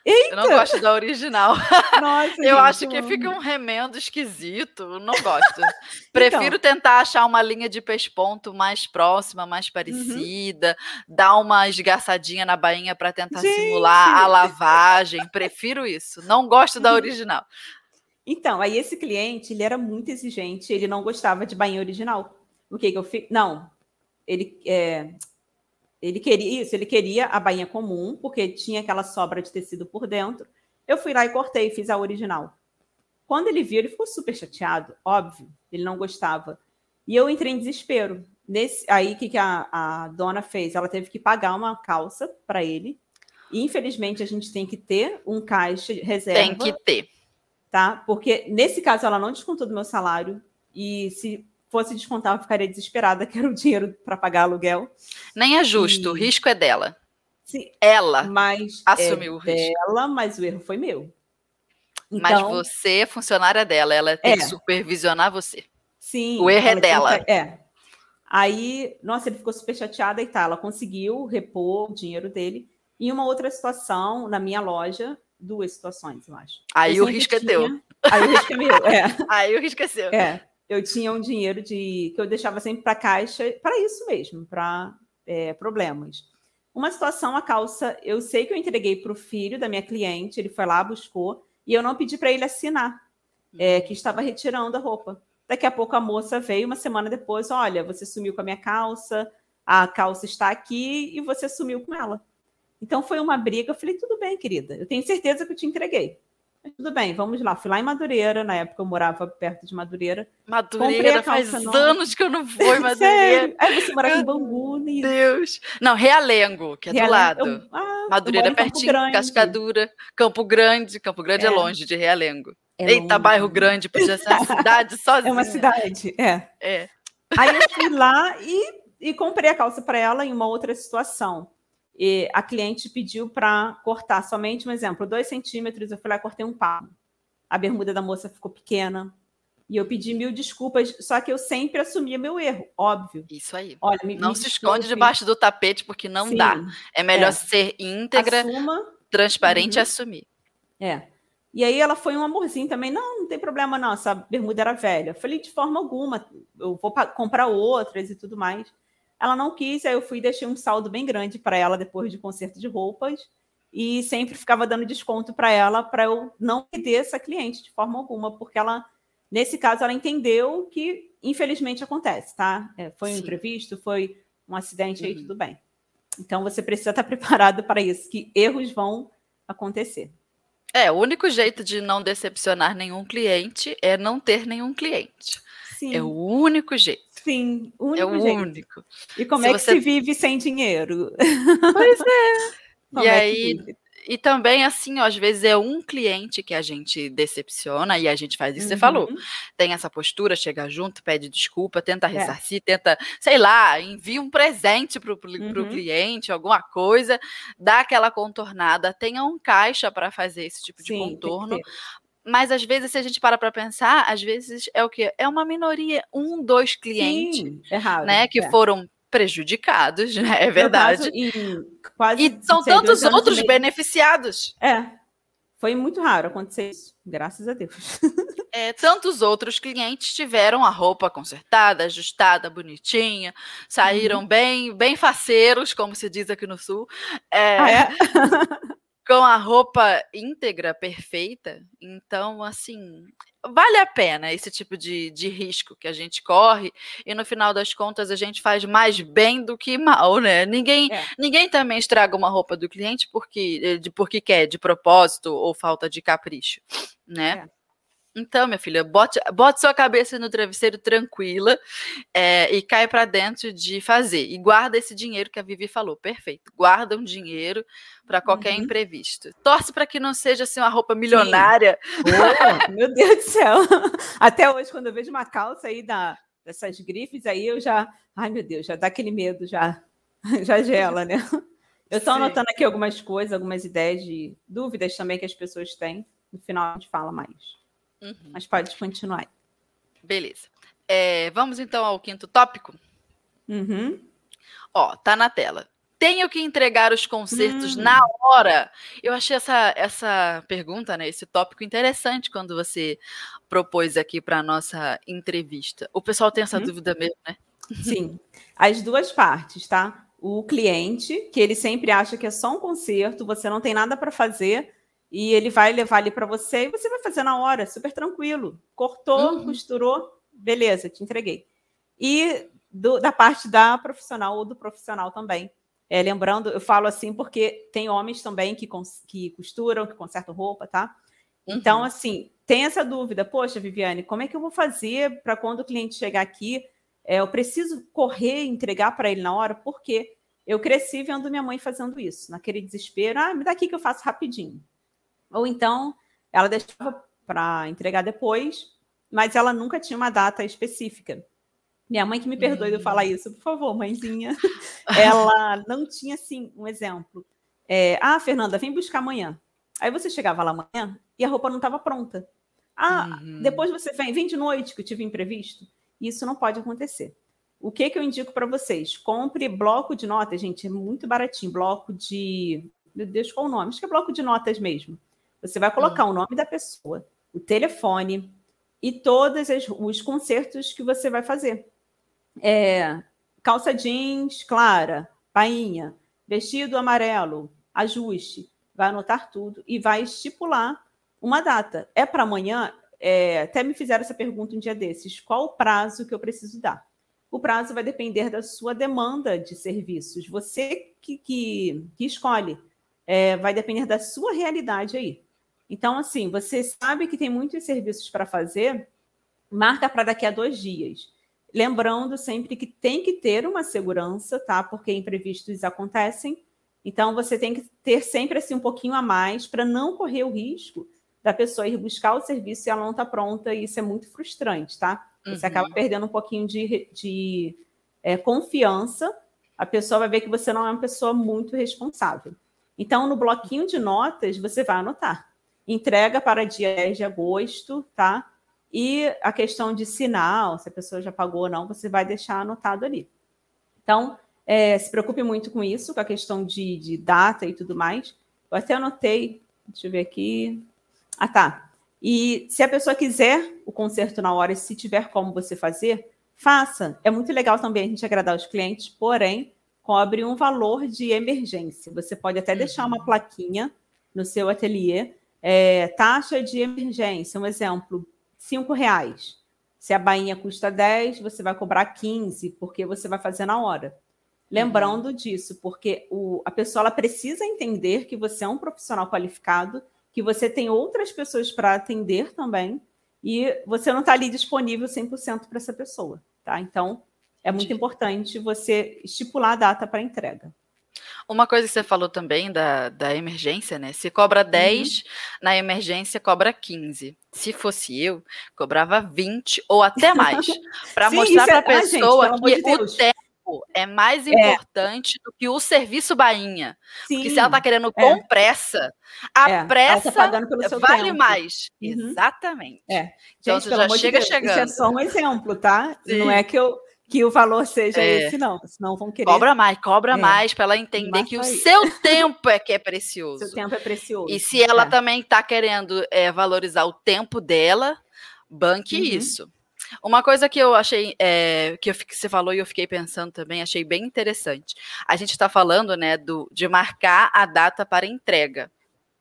Eita! Eu não gosto da original. Nossa, eu gente, acho que fica um remendo esquisito. Não gosto. Prefiro então. tentar achar uma linha de pesponto mais próxima, mais uhum. parecida, uhum. dar uma esgaçadinha na bainha para tentar gente. simular a lavagem. Prefiro isso. Não gosto da uhum. original. Então, aí esse cliente, ele era muito exigente, ele não gostava de bainha original. O que que eu fiz? Não, ele é, ele queria isso, ele queria a bainha comum, porque tinha aquela sobra de tecido por dentro. Eu fui lá e cortei, fiz a original. Quando ele viu, ele ficou super chateado, óbvio, ele não gostava. E eu entrei em desespero. Nesse, aí, o que, que a, a dona fez? Ela teve que pagar uma calça para ele. E, infelizmente, a gente tem que ter um caixa reserva. Tem que ter. Tá? Porque, nesse caso, ela não descontou do meu salário. E se fosse descontar, eu ficaria desesperada, que era o dinheiro para pagar aluguel. Nem é justo, e... o risco é dela. Sim, ela mas assumiu é o risco. Dela, mas o erro foi meu. Então, mas você é funcionária dela, ela tem é, que supervisionar você. Sim. O erro é dela. É. Aí, nossa, ele ficou super chateado e tá. Ela conseguiu repor o dinheiro dele. E uma outra situação, na minha loja, duas situações, eu acho. Aí eu o risco tinha... é teu. Aí o risco é meu, é. Aí o risco é seu. É eu tinha um dinheiro de que eu deixava sempre para caixa para isso mesmo, para é, problemas. Uma situação, a calça, eu sei que eu entreguei para o filho da minha cliente, ele foi lá, buscou, e eu não pedi para ele assinar, é, que estava retirando a roupa. Daqui a pouco a moça veio, uma semana depois, olha, você sumiu com a minha calça, a calça está aqui e você sumiu com ela. Então foi uma briga. Eu falei, tudo bem, querida, eu tenho certeza que eu te entreguei. Tudo bem, vamos lá. Fui lá em Madureira, na época eu morava perto de Madureira. Madureira, faz nova. anos que eu não vou em Madureira. Aí você morava em Bangu, Meu Deus. Não, Realengo, que é Realengo. do lado. Eu, ah, Madureira é pertinho, Cascadura, Campo Grande. Campo Grande é, é longe de Realengo. É Eita, longe. bairro grande, podia ser uma cidade sozinha. É uma cidade, é. É. Aí eu fui lá e, e comprei a calça para ela em uma outra situação. E a cliente pediu para cortar somente um exemplo, dois centímetros. Eu fui lá e cortei um palmo. A bermuda da moça ficou pequena. E eu pedi mil desculpas, só que eu sempre assumia meu erro, óbvio. Isso aí. Olha, me, não me se esconde debaixo do tapete, porque não Sim, dá. É melhor é. ser íntegra, Assuma. transparente uhum. e assumir. É. E aí ela foi um amorzinho também. Não, não tem problema, não. Essa bermuda era velha. Eu falei, de forma alguma, eu vou comprar outras e tudo mais. Ela não quis, aí eu fui e deixei um saldo bem grande para ela depois de conserto de roupas e sempre ficava dando desconto para ela para eu não perder essa cliente de forma alguma, porque ela, nesse caso, ela entendeu que infelizmente acontece, tá? É, foi um Sim. imprevisto, foi um acidente uhum. aí, tudo bem. Então você precisa estar preparado para isso, que erros vão acontecer. É, o único jeito de não decepcionar nenhum cliente é não ter nenhum cliente. Sim. É o único jeito. Sim, único é o jeito. único. E como se é que você... se vive sem dinheiro? Pois é. e é aí, e também, assim, ó, às vezes é um cliente que a gente decepciona e a gente faz isso. Uhum. Você falou, tem essa postura, chega junto, pede desculpa, tenta é. ressarcir, é. tenta, sei lá, envia um presente para o uhum. cliente, alguma coisa, dá aquela contornada, tenha um caixa para fazer esse tipo de Sim, contorno, mas às vezes, se a gente para para pensar, às vezes é o que é uma minoria, um, dois clientes, Sim, é raro, né, que é. foram prejudicados, né? É verdade. Caso, quase e são tantos outros beneficiados. É, foi muito raro acontecer isso, graças a Deus. É, tantos outros clientes tiveram a roupa consertada, ajustada, bonitinha, saíram uhum. bem, bem faceiros, como se diz aqui no sul. É, ah, é? com a roupa íntegra, perfeita. Então, assim, vale a pena esse tipo de, de risco que a gente corre e no final das contas a gente faz mais bem do que mal, né? Ninguém, é. ninguém também estraga uma roupa do cliente porque, de, porque quer, de propósito ou falta de capricho, né? É. Então, minha filha, bote, bote sua cabeça no travesseiro tranquila é, e cai para dentro de fazer. E guarda esse dinheiro que a Vivi falou. Perfeito. Guarda um dinheiro para qualquer uhum. imprevisto. Torce para que não seja assim uma roupa milionária. Oh, meu Deus do céu. Até hoje, quando eu vejo uma calça aí da, dessas grifes, aí eu já. Ai, meu Deus, já dá aquele medo, já, já gela, né? Eu estou anotando aqui algumas coisas, algumas ideias de dúvidas também que as pessoas têm. No final a gente fala mais. Uhum. Mas pode continuar. Beleza. É, vamos então ao quinto tópico? Uhum. Ó, tá na tela. Tenho que entregar os concertos hum. na hora. Eu achei essa, essa pergunta, né, esse tópico interessante quando você propôs aqui para nossa entrevista. O pessoal tem essa uhum. dúvida mesmo, né? Sim, as duas partes, tá? O cliente, que ele sempre acha que é só um concerto, você não tem nada para fazer, e ele vai levar ali para você e você vai fazer na hora, super tranquilo. Cortou, uhum. costurou, beleza, te entreguei. E do, da parte da profissional ou do profissional também. É, lembrando, eu falo assim porque tem homens também que, que costuram, que consertam roupa, tá? Então, uhum. assim, tem essa dúvida, poxa, Viviane, como é que eu vou fazer para quando o cliente chegar aqui, é, eu preciso correr e entregar para ele na hora, porque eu cresci vendo minha mãe fazendo isso, naquele desespero, ah, me dá aqui que eu faço rapidinho. Ou então ela deixava para entregar depois, mas ela nunca tinha uma data específica. Minha mãe que me perdoe de eu falar isso, por favor, mãezinha. ela não tinha, assim, um exemplo. É, ah, Fernanda, vem buscar amanhã. Aí você chegava lá amanhã e a roupa não estava pronta. Ah, uhum. depois você vem, vem de noite, que eu tive imprevisto. Isso não pode acontecer. O que, que eu indico para vocês? Compre bloco de notas, gente, é muito baratinho. Bloco de. Meu Deus, qual o nome? Acho que é bloco de notas mesmo. Você vai colocar hum. o nome da pessoa, o telefone e todos os concertos que você vai fazer. É, calça jeans clara, painha, vestido amarelo, ajuste. Vai anotar tudo e vai estipular uma data. É para amanhã? É, até me fizeram essa pergunta um dia desses. Qual o prazo que eu preciso dar? O prazo vai depender da sua demanda de serviços. Você que, que, que escolhe. É, vai depender da sua realidade aí. Então, assim, você sabe que tem muitos serviços para fazer, marca para daqui a dois dias. Lembrando sempre que tem que ter uma segurança, tá? Porque imprevistos acontecem. Então, você tem que ter sempre assim um pouquinho a mais para não correr o risco da pessoa ir buscar o serviço e ela não está pronta, e isso é muito frustrante, tá? Você uhum. acaba perdendo um pouquinho de, de é, confiança, a pessoa vai ver que você não é uma pessoa muito responsável. Então, no bloquinho de notas, você vai anotar entrega para dia 10 de agosto, tá? E a questão de sinal, se a pessoa já pagou ou não, você vai deixar anotado ali. Então, é, se preocupe muito com isso, com a questão de, de data e tudo mais. Eu até anotei, deixa eu ver aqui. Ah, tá. E se a pessoa quiser o conserto na hora, se tiver como você fazer, faça. É muito legal também a gente agradar os clientes, porém, cobre um valor de emergência. Você pode até deixar uma uhum. plaquinha no seu ateliê é, taxa de emergência, um exemplo, cinco reais. Se a bainha custa 10, você vai cobrar 15, porque você vai fazer na hora. Lembrando uhum. disso, porque o, a pessoa ela precisa entender que você é um profissional qualificado, que você tem outras pessoas para atender também, e você não está ali disponível 100% para essa pessoa, tá? Então, é muito importante você estipular a data para entrega. Uma coisa que você falou também da, da emergência, né? Se cobra 10, uhum. na emergência cobra 15. Se fosse eu, cobrava 20 ou até mais. Para mostrar para a é... pessoa ah, gente, que de o tempo é mais é. importante do que o serviço bainha. Sim, Porque se ela está querendo é. com pressa, a é, tá pressa tá vale tempo. mais. Uhum. Exatamente. É. Então gente, você já chega de chegando. Isso é só um exemplo, tá? Sim. Não é que eu que o valor seja é. esse, não. Senão vão querer. Cobra mais, cobra é. mais, para ela entender que o seu tempo é que é precioso. Seu tempo é precioso. E se ela é. também está querendo é, valorizar o tempo dela, banque uhum. isso. Uma coisa que eu achei, é, que, eu, que você falou e eu fiquei pensando também, achei bem interessante. A gente está falando, né, do, de marcar a data para entrega.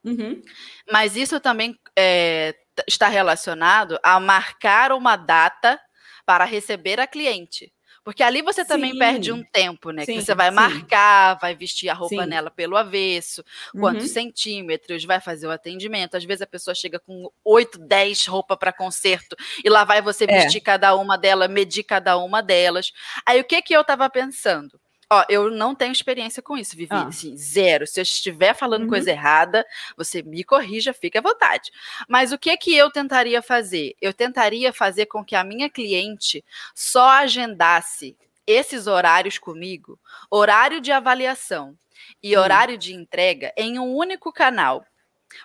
Uhum. Mas isso também é, está relacionado a marcar uma data para receber a cliente. Porque ali você também sim. perde um tempo, né? Sim, que você vai sim. marcar, vai vestir a roupa nela pelo avesso, quantos uhum. centímetros, vai fazer o atendimento. Às vezes a pessoa chega com 8, 10 roupas para concerto e lá vai você é. vestir é. cada uma delas, medir cada uma delas. Aí o que que eu estava pensando? Ó, eu não tenho experiência com isso, Vivi. Ah. Assim, zero. Se eu estiver falando uhum. coisa errada, você me corrija, fique à vontade. Mas o que que eu tentaria fazer? Eu tentaria fazer com que a minha cliente só agendasse esses horários comigo, horário de avaliação e uhum. horário de entrega em um único canal.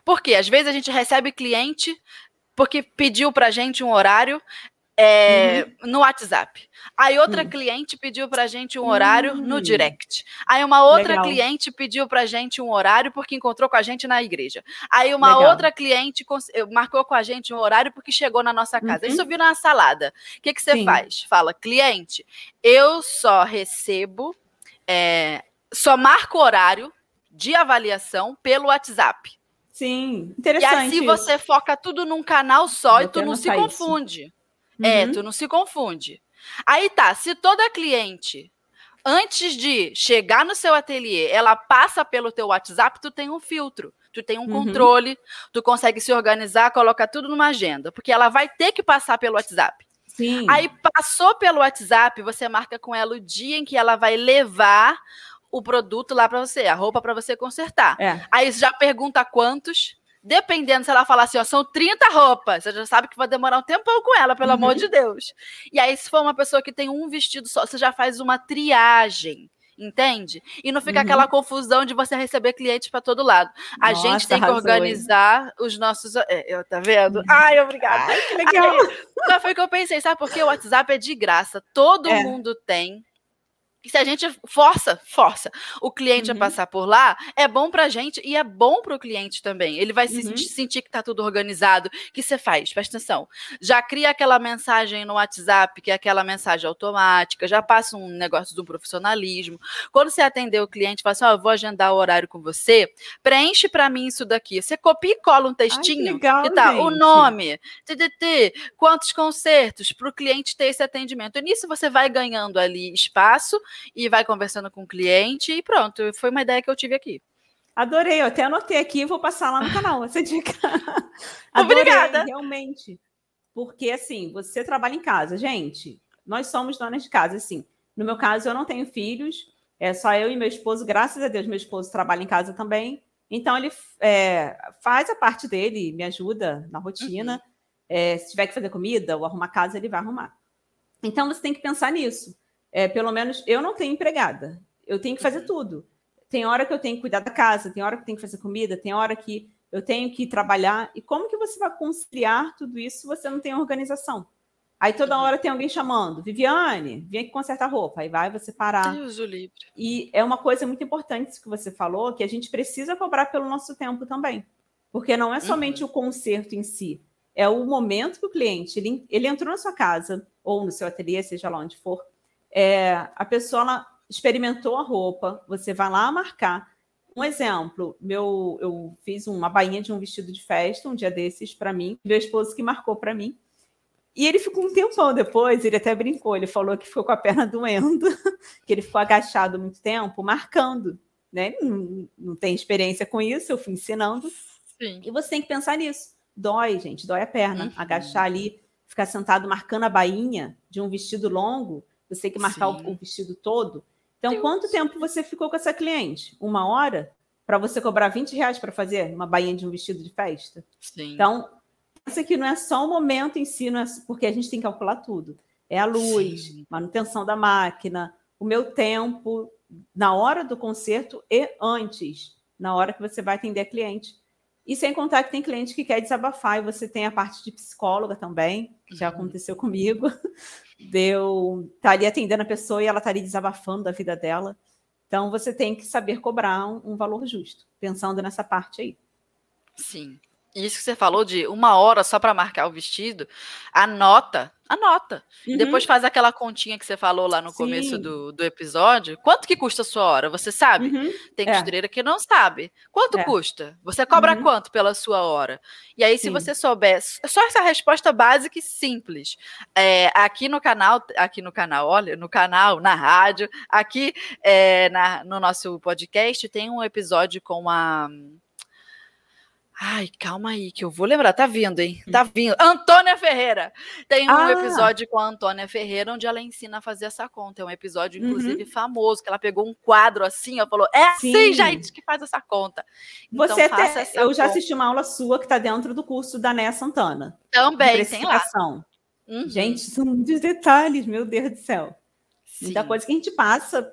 Porque às vezes a gente recebe cliente porque pediu para gente um horário é, uhum. no WhatsApp. Aí outra uhum. cliente pediu para gente um horário uhum. no hum. direct. Aí uma outra Legal. cliente pediu para gente um horário porque encontrou com a gente na igreja. Aí uma Legal. outra cliente eh, marcou com a gente um horário porque chegou na nossa casa. Isso viu na salada. O que, que você Sim. faz? Fala, cliente, eu só recebo, é, só marco horário de avaliação pelo WhatsApp. Sim, interessante. E assim você foca tudo num canal só Vou e tu não se confunde. Isso. É, uhum. tu não se confunde. Aí tá, se toda cliente, antes de chegar no seu ateliê, ela passa pelo teu WhatsApp, tu tem um filtro. Tu tem um uhum. controle, tu consegue se organizar, colocar tudo numa agenda, porque ela vai ter que passar pelo WhatsApp. Sim. Aí passou pelo WhatsApp, você marca com ela o dia em que ela vai levar o produto lá para você, a roupa para você consertar. É. Aí já pergunta quantos, Dependendo se ela falar assim, ó, são 30 roupas, você já sabe que vai demorar um tempão com ela, pelo uhum. amor de Deus. E aí, se for uma pessoa que tem um vestido só, você já faz uma triagem entende? E não fica uhum. aquela confusão de você receber clientes para todo lado. A Nossa, gente tem que organizar os nossos. É, eu, tá vendo? Uhum. Ai, obrigada. Ai, que legal. Aí, foi o que eu pensei, sabe? Porque o WhatsApp é de graça, todo é. mundo tem. E se a gente força, força o cliente uhum. a passar por lá, é bom para a gente e é bom para o cliente também. Ele vai uhum. se sentir que está tudo organizado. O que você faz? Presta atenção. Já cria aquela mensagem no WhatsApp, que é aquela mensagem automática, já passa um negócio do profissionalismo. Quando você atender o cliente, fala assim: oh, eu vou agendar o horário com você, preenche para mim isso daqui. Você copia e cola um textinho. Ai, legal, que tá, o nome, ttt, quantos concertos, para o cliente ter esse atendimento. E nisso você vai ganhando ali espaço e vai conversando com o cliente e pronto. Foi uma ideia que eu tive aqui. Adorei, eu até anotei aqui e vou passar lá no canal essa dica. Adorei, Obrigada. Realmente. Porque, assim, você trabalha em casa. Gente, nós somos donas de casa, assim. No meu caso, eu não tenho filhos, é só eu e meu esposo. Graças a Deus, meu esposo trabalha em casa também. Então, ele é, faz a parte dele, me ajuda na rotina. Uhum. É, se tiver que fazer comida ou arrumar casa, ele vai arrumar. Então, você tem que pensar nisso é, pelo menos eu não tenho empregada. Eu tenho que fazer uhum. tudo. Tem hora que eu tenho que cuidar da casa, tem hora que eu tenho que fazer comida, tem hora que eu tenho que trabalhar. E como que você vai conciliar tudo isso se você não tem organização? Aí toda uhum. hora tem alguém chamando, Viviane, vem aqui consertar roupa. Aí vai você parar. Deus o livre. E é uma coisa muito importante isso que você falou, que a gente precisa cobrar pelo nosso tempo também. Porque não é somente uhum. o conserto em si, é o momento que o cliente, ele, ele entrou na sua casa, ou no seu ateliê, seja lá onde for, é, a pessoa experimentou a roupa, você vai lá marcar. Um exemplo, meu, eu fiz uma bainha de um vestido de festa um dia desses para mim, meu esposo que marcou para mim. E ele ficou um tempão depois, ele até brincou, ele falou que ficou com a perna doendo, que ele ficou agachado muito tempo, marcando, né? Não, não tem experiência com isso, eu fui ensinando. Sim. E você tem que pensar nisso. Dói, gente, dói a perna. Uhum. Agachar ali, ficar sentado marcando a bainha de um vestido longo, você tem que marcar o, o, vestido todo. Então, Deus. quanto tempo você ficou com essa cliente? Uma hora? Para você cobrar 20 reais para fazer uma bainha de um vestido de festa? Sim. Então, pensa que não é só o momento em si, é, porque a gente tem que calcular tudo. É a luz, Sim. manutenção da máquina, o meu tempo na hora do concerto e antes, na hora que você vai atender a cliente. E sem contar que tem cliente que quer desabafar, e você tem a parte de psicóloga também, que já uhum. aconteceu comigo. Deu tá ali atendendo a pessoa e ela tá ali desabafando da vida dela. Então você tem que saber cobrar um, um valor justo, pensando nessa parte aí. Sim. Isso que você falou de uma hora só para marcar o vestido, anota, anota. Uhum. Depois faz aquela continha que você falou lá no Sim. começo do, do episódio. Quanto que custa a sua hora? Você sabe? Uhum. Tem é. costureira é. que não sabe. Quanto é. custa? Você cobra uhum. quanto pela sua hora? E aí, Sim. se você souber, só essa resposta básica e simples. É, aqui no canal, aqui no canal, olha, no canal, na rádio, aqui é, na, no nosso podcast, tem um episódio com a Ai, calma aí, que eu vou lembrar. Tá vindo, hein? Tá vindo. Antônia Ferreira. Tem um ah. episódio com a Antônia Ferreira onde ela ensina a fazer essa conta. É um episódio, inclusive, uhum. famoso, que ela pegou um quadro assim, ó, falou: é assim, Sim. gente, que faz essa conta. Então, Você até, eu conta. já assisti uma aula sua que está dentro do curso da Néa Santana. Também, tem lá. Uhum. Gente, são muitos detalhes, meu Deus do céu. Sim. Muita coisa que a gente passa,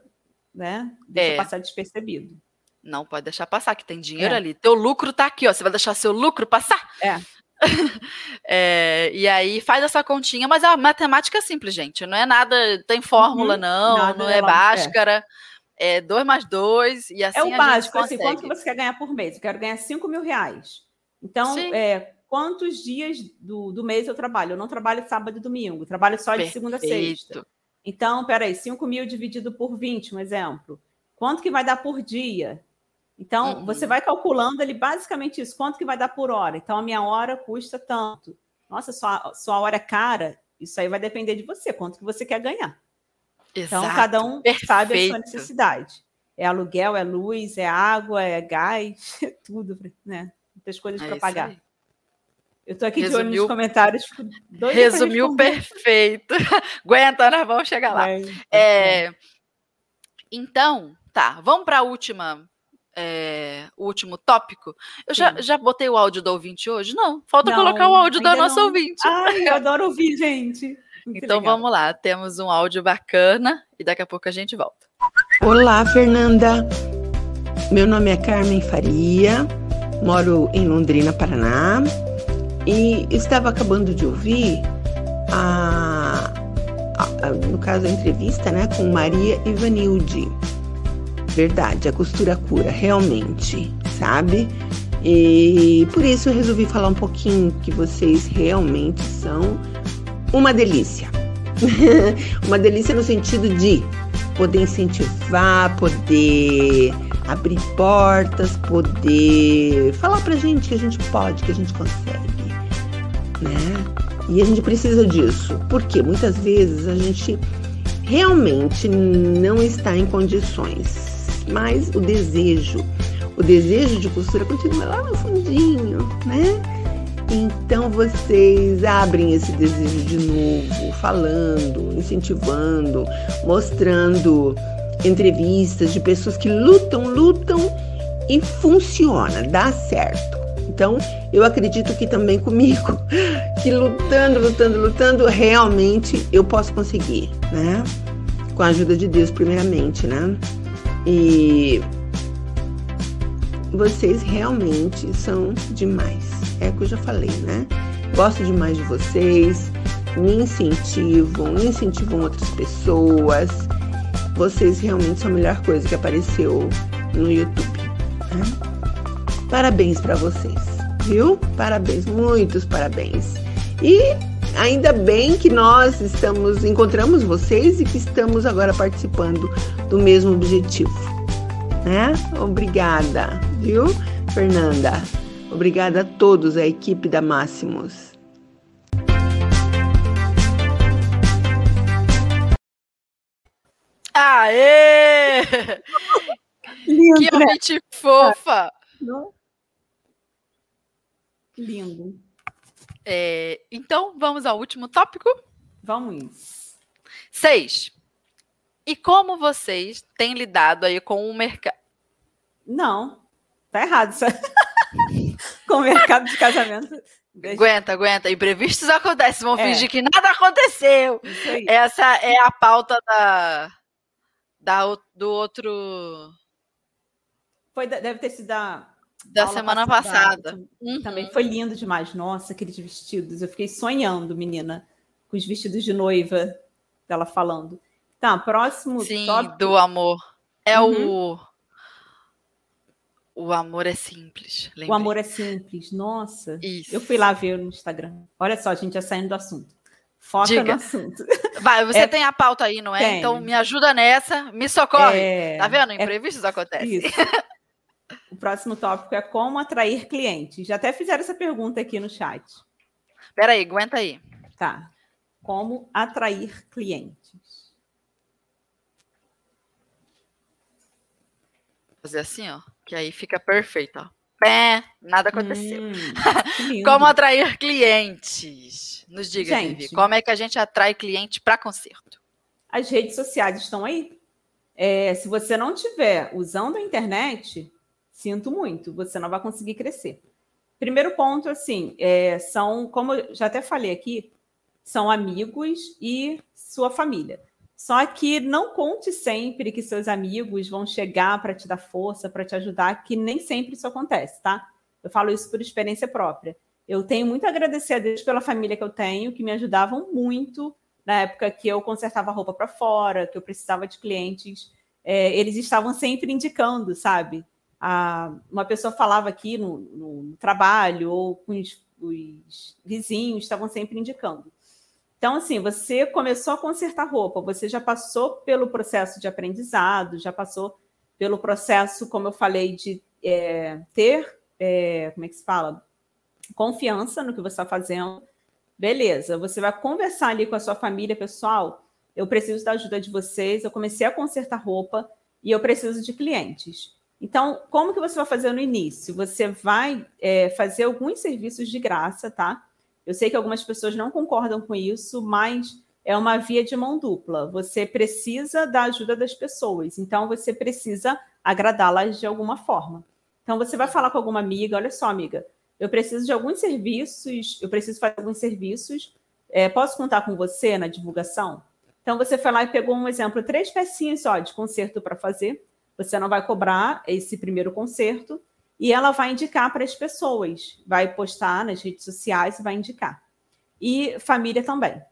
né? Deixa é. passar despercebido. Não pode deixar passar, que tem dinheiro é. ali. Teu lucro tá aqui, ó. Você vai deixar seu lucro passar? É. é. e aí faz essa continha, mas é uma matemática simples, gente. Não é nada, tem fórmula, uhum, não, não é, é báscara. É 2 mais 2, e assim É o básico, assim, quanto que você quer ganhar por mês? Eu quero ganhar 5 mil reais. Então, é, quantos dias do, do mês eu trabalho? Eu não trabalho sábado e domingo, trabalho só de Perfeito. segunda a sexta. Então, peraí, 5 mil dividido por 20, um exemplo. Quanto que vai dar por dia? Então, uhum. você vai calculando ali basicamente isso, quanto que vai dar por hora. Então, a minha hora custa tanto. Nossa, sua, sua hora é cara, isso aí vai depender de você, quanto que você quer ganhar. Então, Exato. Então, cada um Perfeito. sabe a sua necessidade. É aluguel, é luz, é água, é gás, é tudo, né? Muitas coisas é para pagar. Aí. Eu estou aqui Resumiu, de olho nos comentários. Resumiu perfeito. Aguenta, né? Vamos chegar lá. É, é, então, tá. Vamos para a última é, o último tópico. Eu já, já botei o áudio do ouvinte hoje? Não, falta não, colocar o áudio da nossa ouvinte. Ai, eu adoro ouvir, gente. Muito então legal. vamos lá, temos um áudio bacana e daqui a pouco a gente volta. Olá, Fernanda. Meu nome é Carmen Faria, moro em Londrina, Paraná, e estava acabando de ouvir a, a, a no caso a entrevista, né, com Maria Ivanilde verdade, a costura cura, realmente, sabe? E por isso eu resolvi falar um pouquinho que vocês realmente são uma delícia. uma delícia no sentido de poder incentivar, poder abrir portas, poder falar pra gente que a gente pode, que a gente consegue, né? E a gente precisa disso, porque muitas vezes a gente realmente não está em condições mas o desejo, o desejo de costura continua lá no fundinho, né? Então vocês abrem esse desejo de novo, falando, incentivando, mostrando entrevistas de pessoas que lutam, lutam e funciona, dá certo. Então, eu acredito que também comigo, que lutando, lutando, lutando, realmente eu posso conseguir, né? Com a ajuda de Deus, primeiramente, né? E vocês realmente são demais. É o que eu já falei, né? Gosto demais de vocês, me incentivam, incentivam outras pessoas. Vocês realmente são a melhor coisa que apareceu no YouTube. Né? Parabéns para vocês, viu? Parabéns, muitos parabéns. E ainda bem que nós estamos encontramos vocês e que estamos agora participando do mesmo objetivo, né? Obrigada, viu, Fernanda? Obrigada a todos, a equipe da Máximos. Aê! Lindo, que né? fofa! Não? Lindo. É, então, vamos ao último tópico? Vamos. Seis. E como vocês têm lidado aí com o mercado? Não, tá errado isso. com o mercado de casamento. Aguenta, aguenta. Imprevistos acontecem. Vão é. fingir que nada aconteceu. Essa é a pauta da, da do outro. Foi, deve ter sido da da semana passada. passada. Uhum. Também foi lindo demais. Nossa, aqueles vestidos. Eu fiquei sonhando, menina, com os vestidos de noiva dela falando. Tá, próximo Sim, tópico. do amor. É uhum. o O amor é simples. Lembrei. O amor é simples. Nossa. Isso. Eu fui lá ver no Instagram. Olha só, a gente já saindo do assunto. Foca Diga. no assunto. Vai, você É- tem a pauta aí, não é? Tenho. Então me ajuda nessa, me socorre. É, Tá vendo? é Imprevistos acontecem. Isso. O próximo tópico é como atrair clientes. Já até fizeram essa pergunta aqui no chat. Peraí, aguenta aí. Tá. Como atrair clientes. Fazer assim, ó. Que aí fica perfeito, ó. Pé, nada aconteceu. Hum. Como atrair clientes? Nos diga, Gente. Vivi, como é que a gente atrai cliente para concerto? As redes sociais estão aí. É, se você não tiver usando a internet, sinto muito, você não vai conseguir crescer. Primeiro ponto, assim, é, são, como eu já até falei aqui, são amigos e sua família. Só que não conte sempre que seus amigos vão chegar para te dar força, para te ajudar, que nem sempre isso acontece, tá? Eu falo isso por experiência própria. Eu tenho muito a agradecer a Deus pela família que eu tenho, que me ajudavam muito na época que eu consertava roupa para fora, que eu precisava de clientes. É, eles estavam sempre indicando, sabe? Uma pessoa falava aqui no, no trabalho, ou com os, os vizinhos, estavam sempre indicando. Então, assim, você começou a consertar roupa, você já passou pelo processo de aprendizado, já passou pelo processo, como eu falei, de é, ter, é, como é que se fala? Confiança no que você está fazendo. Beleza, você vai conversar ali com a sua família, pessoal. Eu preciso da ajuda de vocês. Eu comecei a consertar roupa e eu preciso de clientes. Então, como que você vai fazer no início? Você vai é, fazer alguns serviços de graça, tá? Eu sei que algumas pessoas não concordam com isso, mas é uma via de mão dupla. Você precisa da ajuda das pessoas, então você precisa agradá-las de alguma forma. Então, você vai falar com alguma amiga: olha só, amiga, eu preciso de alguns serviços, eu preciso fazer alguns serviços, é, posso contar com você na divulgação? Então, você foi lá e pegou um exemplo, três pecinhas só de conserto para fazer. Você não vai cobrar esse primeiro conserto e ela vai indicar para as pessoas, vai postar nas redes sociais e vai indicar. E família também.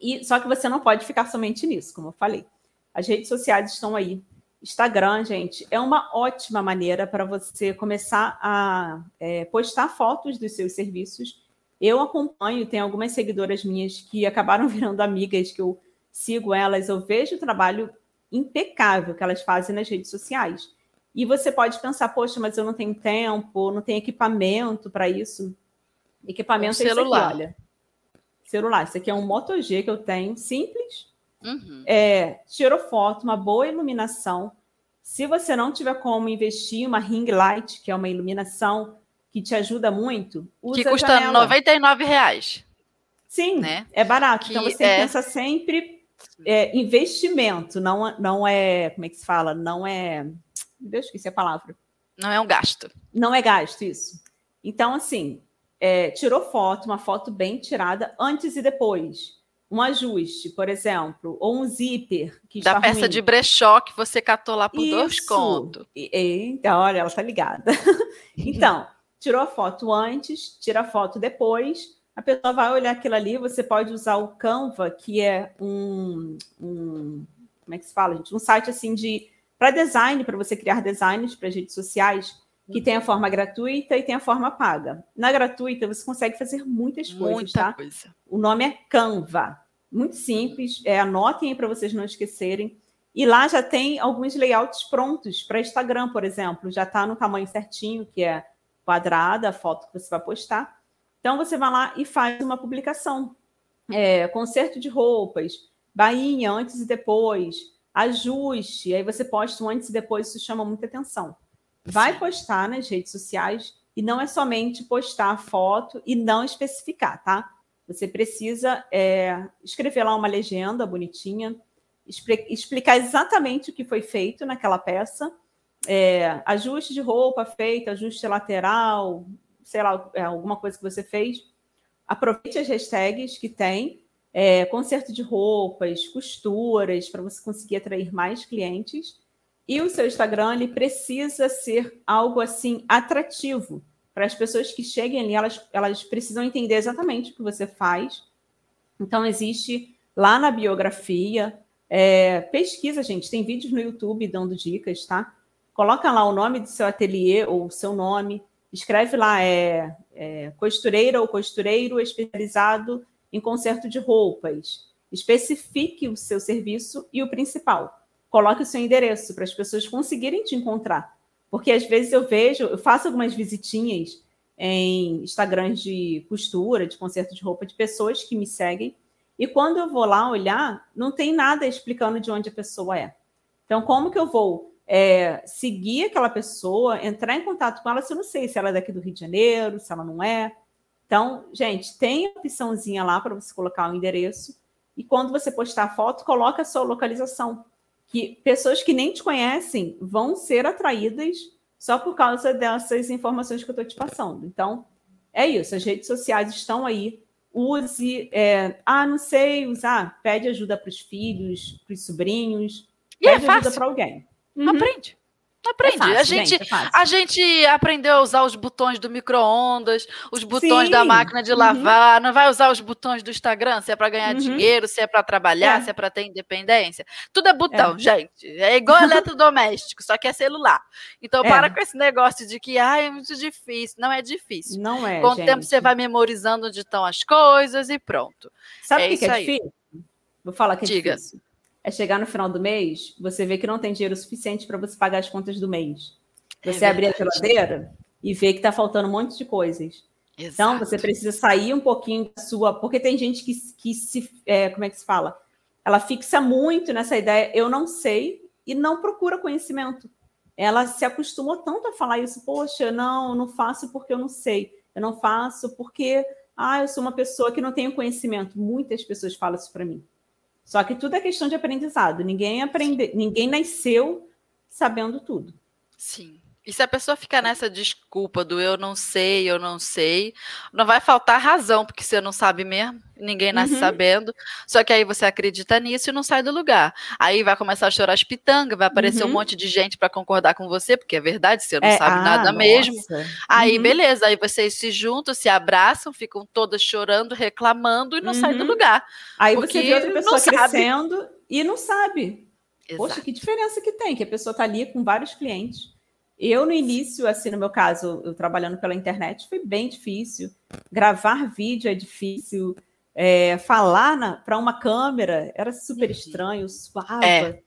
E só que você não pode ficar somente nisso, como eu falei. As redes sociais estão aí. Instagram, gente, é uma ótima maneira para você começar a é, postar fotos dos seus serviços. Eu acompanho, tem algumas seguidoras minhas que acabaram virando amigas, que eu sigo elas, eu vejo o trabalho impecável que elas fazem nas redes sociais. E você pode pensar, poxa, mas eu não tenho tempo, não tenho equipamento para isso. Equipamento Um é isso aqui, celular. olha. Celular. Isso aqui é um Moto G que eu tenho, simples. Uhum. É, tirou foto, uma boa iluminação. Se você não tiver como investir em uma ring light, que é uma iluminação que te ajuda muito, usa Que custa. 99 reais, Sim, né? é barato. Que então você é- pensa sempre é, investimento, não, não é. Como é que se fala? Não é. Meu Deus, esqueci a palavra. Não é um gasto. Não é gasto isso. Então, assim, é, tirou foto, uma foto bem tirada, antes e depois. Um ajuste, por exemplo, ou um zíper que Da peça ruim. de brechó que você catou lá por dois Isso. contos. E- e- Então, olha, ela tá ligada. então, tirou a foto antes, tira a foto depois. A pessoa vai olhar aquilo ali. Você pode usar o Canva, que é um, um- como é que se fala, gente? Um site assim de para design, para você criar designs para redes sociais, que tem a forma gratuita e tem a forma paga. Na gratuita, você consegue fazer muitas coisas, Muita tá? coisa. O nome é Canva. Muito simples. É, anotem aí para vocês não esquecerem. E lá já tem alguns layouts prontos para Instagram, por exemplo. Já está no tamanho certinho, que é quadrada, a foto que você vai postar. Então você vai lá e faz uma publicação. É, conserto de roupas, bainha antes e depois, ajuste. Aí você posta um antes e depois, isso chama muita atenção. Vai postar nas redes sociais e não é somente postar a foto e não especificar, tá? Você precisa é, escrever lá uma legenda bonitinha, expli- explicar exatamente o que foi feito naquela peça, é, ajuste de roupa feito, ajuste lateral, sei lá, é, alguma coisa que você fez. Aproveite as hashtags que tem, é, conserto de roupas, costuras, para você conseguir atrair mais clientes. E o seu Instagram ele precisa ser algo assim atrativo para as pessoas que cheguem ali, elas, elas precisam entender exatamente o que você faz. Então, existe lá na biografia, é, pesquisa, gente, tem vídeos no YouTube dando dicas, tá? coloca lá o nome do seu ateliê ou o seu nome, escreve lá é, é costureira ou costureiro especializado em conserto de roupas. Especifique o seu serviço e o principal. Coloque o seu endereço para as pessoas conseguirem te encontrar. Porque às vezes eu vejo, eu faço algumas visitinhas em Instagrams de costura, de conserto de roupa de pessoas que me seguem. E quando eu vou lá olhar, não tem nada explicando de onde a pessoa é. Então, como que eu vou é, seguir aquela pessoa, entrar em contato com ela se eu não sei se ela é daqui do Rio de Janeiro, se ela não é? Então, gente, tem a opçãozinha lá para você colocar o endereço. E quando você postar a foto, coloca a sua localização. Que pessoas que nem te conhecem vão ser atraídas só por causa dessas informações que eu estou te passando. Então, é isso. As redes sociais estão aí. Use. É, ah, não sei usar. Pede ajuda para os filhos, para os sobrinhos. E é pede é ajuda para alguém. Uhum. Aprende. Aprende. É fácil, a, gente, gente é a gente aprendeu a usar os botões do micro-ondas, os botões Sim. da máquina de uhum. lavar. Uhum. Não vai usar os botões do Instagram se é para ganhar uhum. dinheiro, se é para trabalhar, é. se é para ter independência. Tudo é botão, é. gente. É igual eletrodoméstico, só que é celular. Então, para é. com esse negócio de que ah, é muito difícil. Não é difícil. Não é. Com o tempo, você vai memorizando onde estão as coisas e pronto. Sabe o que, que é difícil? Vou falar que é Diga. difícil é chegar no final do mês, você vê que não tem dinheiro suficiente para você pagar as contas do mês. É você é abrir a geladeira e ver que está faltando um monte de coisas. Exato. Então, você precisa sair um pouquinho da sua. Porque tem gente que, que se. É, como é que se fala? Ela fixa muito nessa ideia, eu não sei, e não procura conhecimento. Ela se acostumou tanto a falar isso, poxa, não, não faço porque eu não sei. Eu não faço porque, ah, eu sou uma pessoa que não tenho conhecimento. Muitas pessoas falam isso para mim. Só que tudo é questão de aprendizado. Ninguém aprende, ninguém nasceu sabendo tudo. Sim. E se a pessoa ficar nessa desculpa do eu não sei, eu não sei, não vai faltar razão, porque você não sabe mesmo, ninguém nasce uhum. sabendo. Só que aí você acredita nisso e não sai do lugar. Aí vai começar a chorar as pitangas, vai aparecer uhum. um monte de gente para concordar com você, porque é verdade, você não é, sabe ah, nada nossa. mesmo. Aí, uhum. beleza, aí vocês se juntam, se abraçam, ficam todas chorando, reclamando e não saem do uhum. lugar. Aí você vê outra pessoa crescendo sabe. e não sabe. Exato. Poxa, que diferença que tem, que a pessoa está ali com vários clientes eu, no início, assim, no meu caso, eu trabalhando pela internet, foi bem difícil. Gravar vídeo é difícil. É, falar para uma câmera era super uhum. estranho, suava, é.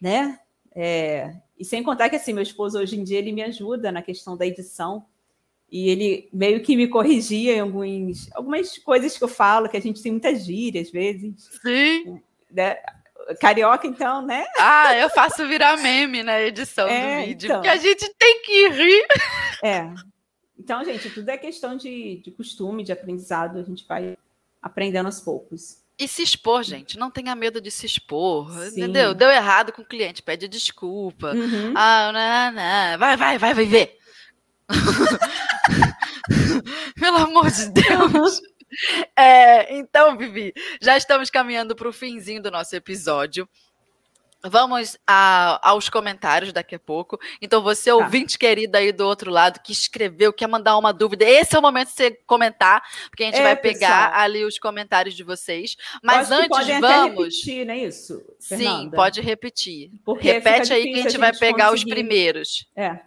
né? É, e sem contar que, assim, meu esposo, hoje em dia, ele me ajuda na questão da edição. E ele meio que me corrigia em alguns, algumas coisas que eu falo, que a gente tem muitas gírias, às vezes. Sim. Né? Carioca, então, né? Ah, eu faço virar meme na edição é, do vídeo, então. porque a gente tem que rir. É. Então, gente, tudo é questão de, de costume, de aprendizado, a gente vai aprendendo aos poucos. E se expor, gente. Não tenha medo de se expor. Sim. Entendeu? Deu errado com o cliente, pede desculpa. Uhum. Ah, não, não. Vai, vai, vai, vai ver. Pelo amor de Deus. É, então, Vivi, já estamos caminhando para o finzinho do nosso episódio. Vamos a, aos comentários daqui a pouco. Então, você, tá. ouvinte querida aí do outro lado, que escreveu, quer mandar uma dúvida, esse é o momento de você comentar, porque a gente é, vai pegar pessoal. ali os comentários de vocês. Mas antes, vamos. Até repetir, não é isso? Fernanda? Sim, pode repetir. Porque Repete aí que a gente, a gente vai pegar os primeiros. É.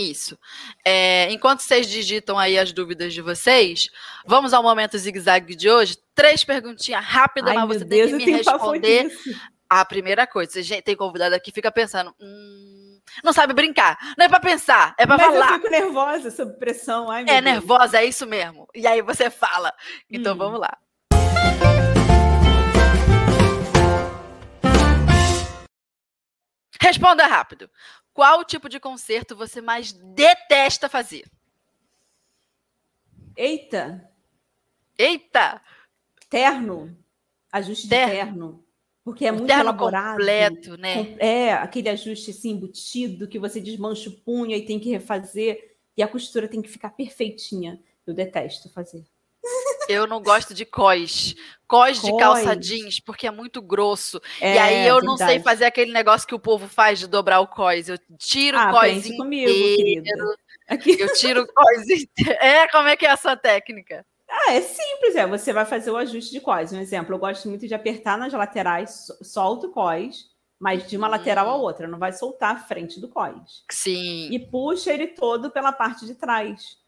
Isso. É, enquanto vocês digitam aí as dúvidas de vocês, vamos ao momento zigue-zague de hoje. Três perguntinhas rápidas, mas você Deus, tem que me responder. A primeira coisa, você tem convidado aqui, fica pensando. Hum, não sabe brincar. Não é para pensar, é para falar. Eu fico nervosa sob pressão. Ai, é Deus. nervosa, é isso mesmo. E aí você fala. Então hum. vamos lá. Responda rápido. Qual tipo de concerto você mais detesta fazer? Eita! Eita! Terno. Ajuste terno. de terno. Porque é o muito terno elaborado. completo, né? É, aquele ajuste assim, embutido, que você desmancha o punho e tem que refazer. E a costura tem que ficar perfeitinha. Eu detesto fazer. Eu não gosto de cós. Cós de calça jeans, porque é muito grosso. É, e aí eu verdade. não sei fazer aquele negócio que o povo faz de dobrar o cós. Eu tiro ah, o cós inteiro. Comigo, Aqui. Eu tiro o cós inteiro. É, como é que é essa técnica? Ah, é simples, é. Você vai fazer o ajuste de cós. Um exemplo, eu gosto muito de apertar nas laterais, solto o cós, mas de uma lateral a outra, não vai soltar a frente do cós. Sim. E puxa ele todo pela parte de trás.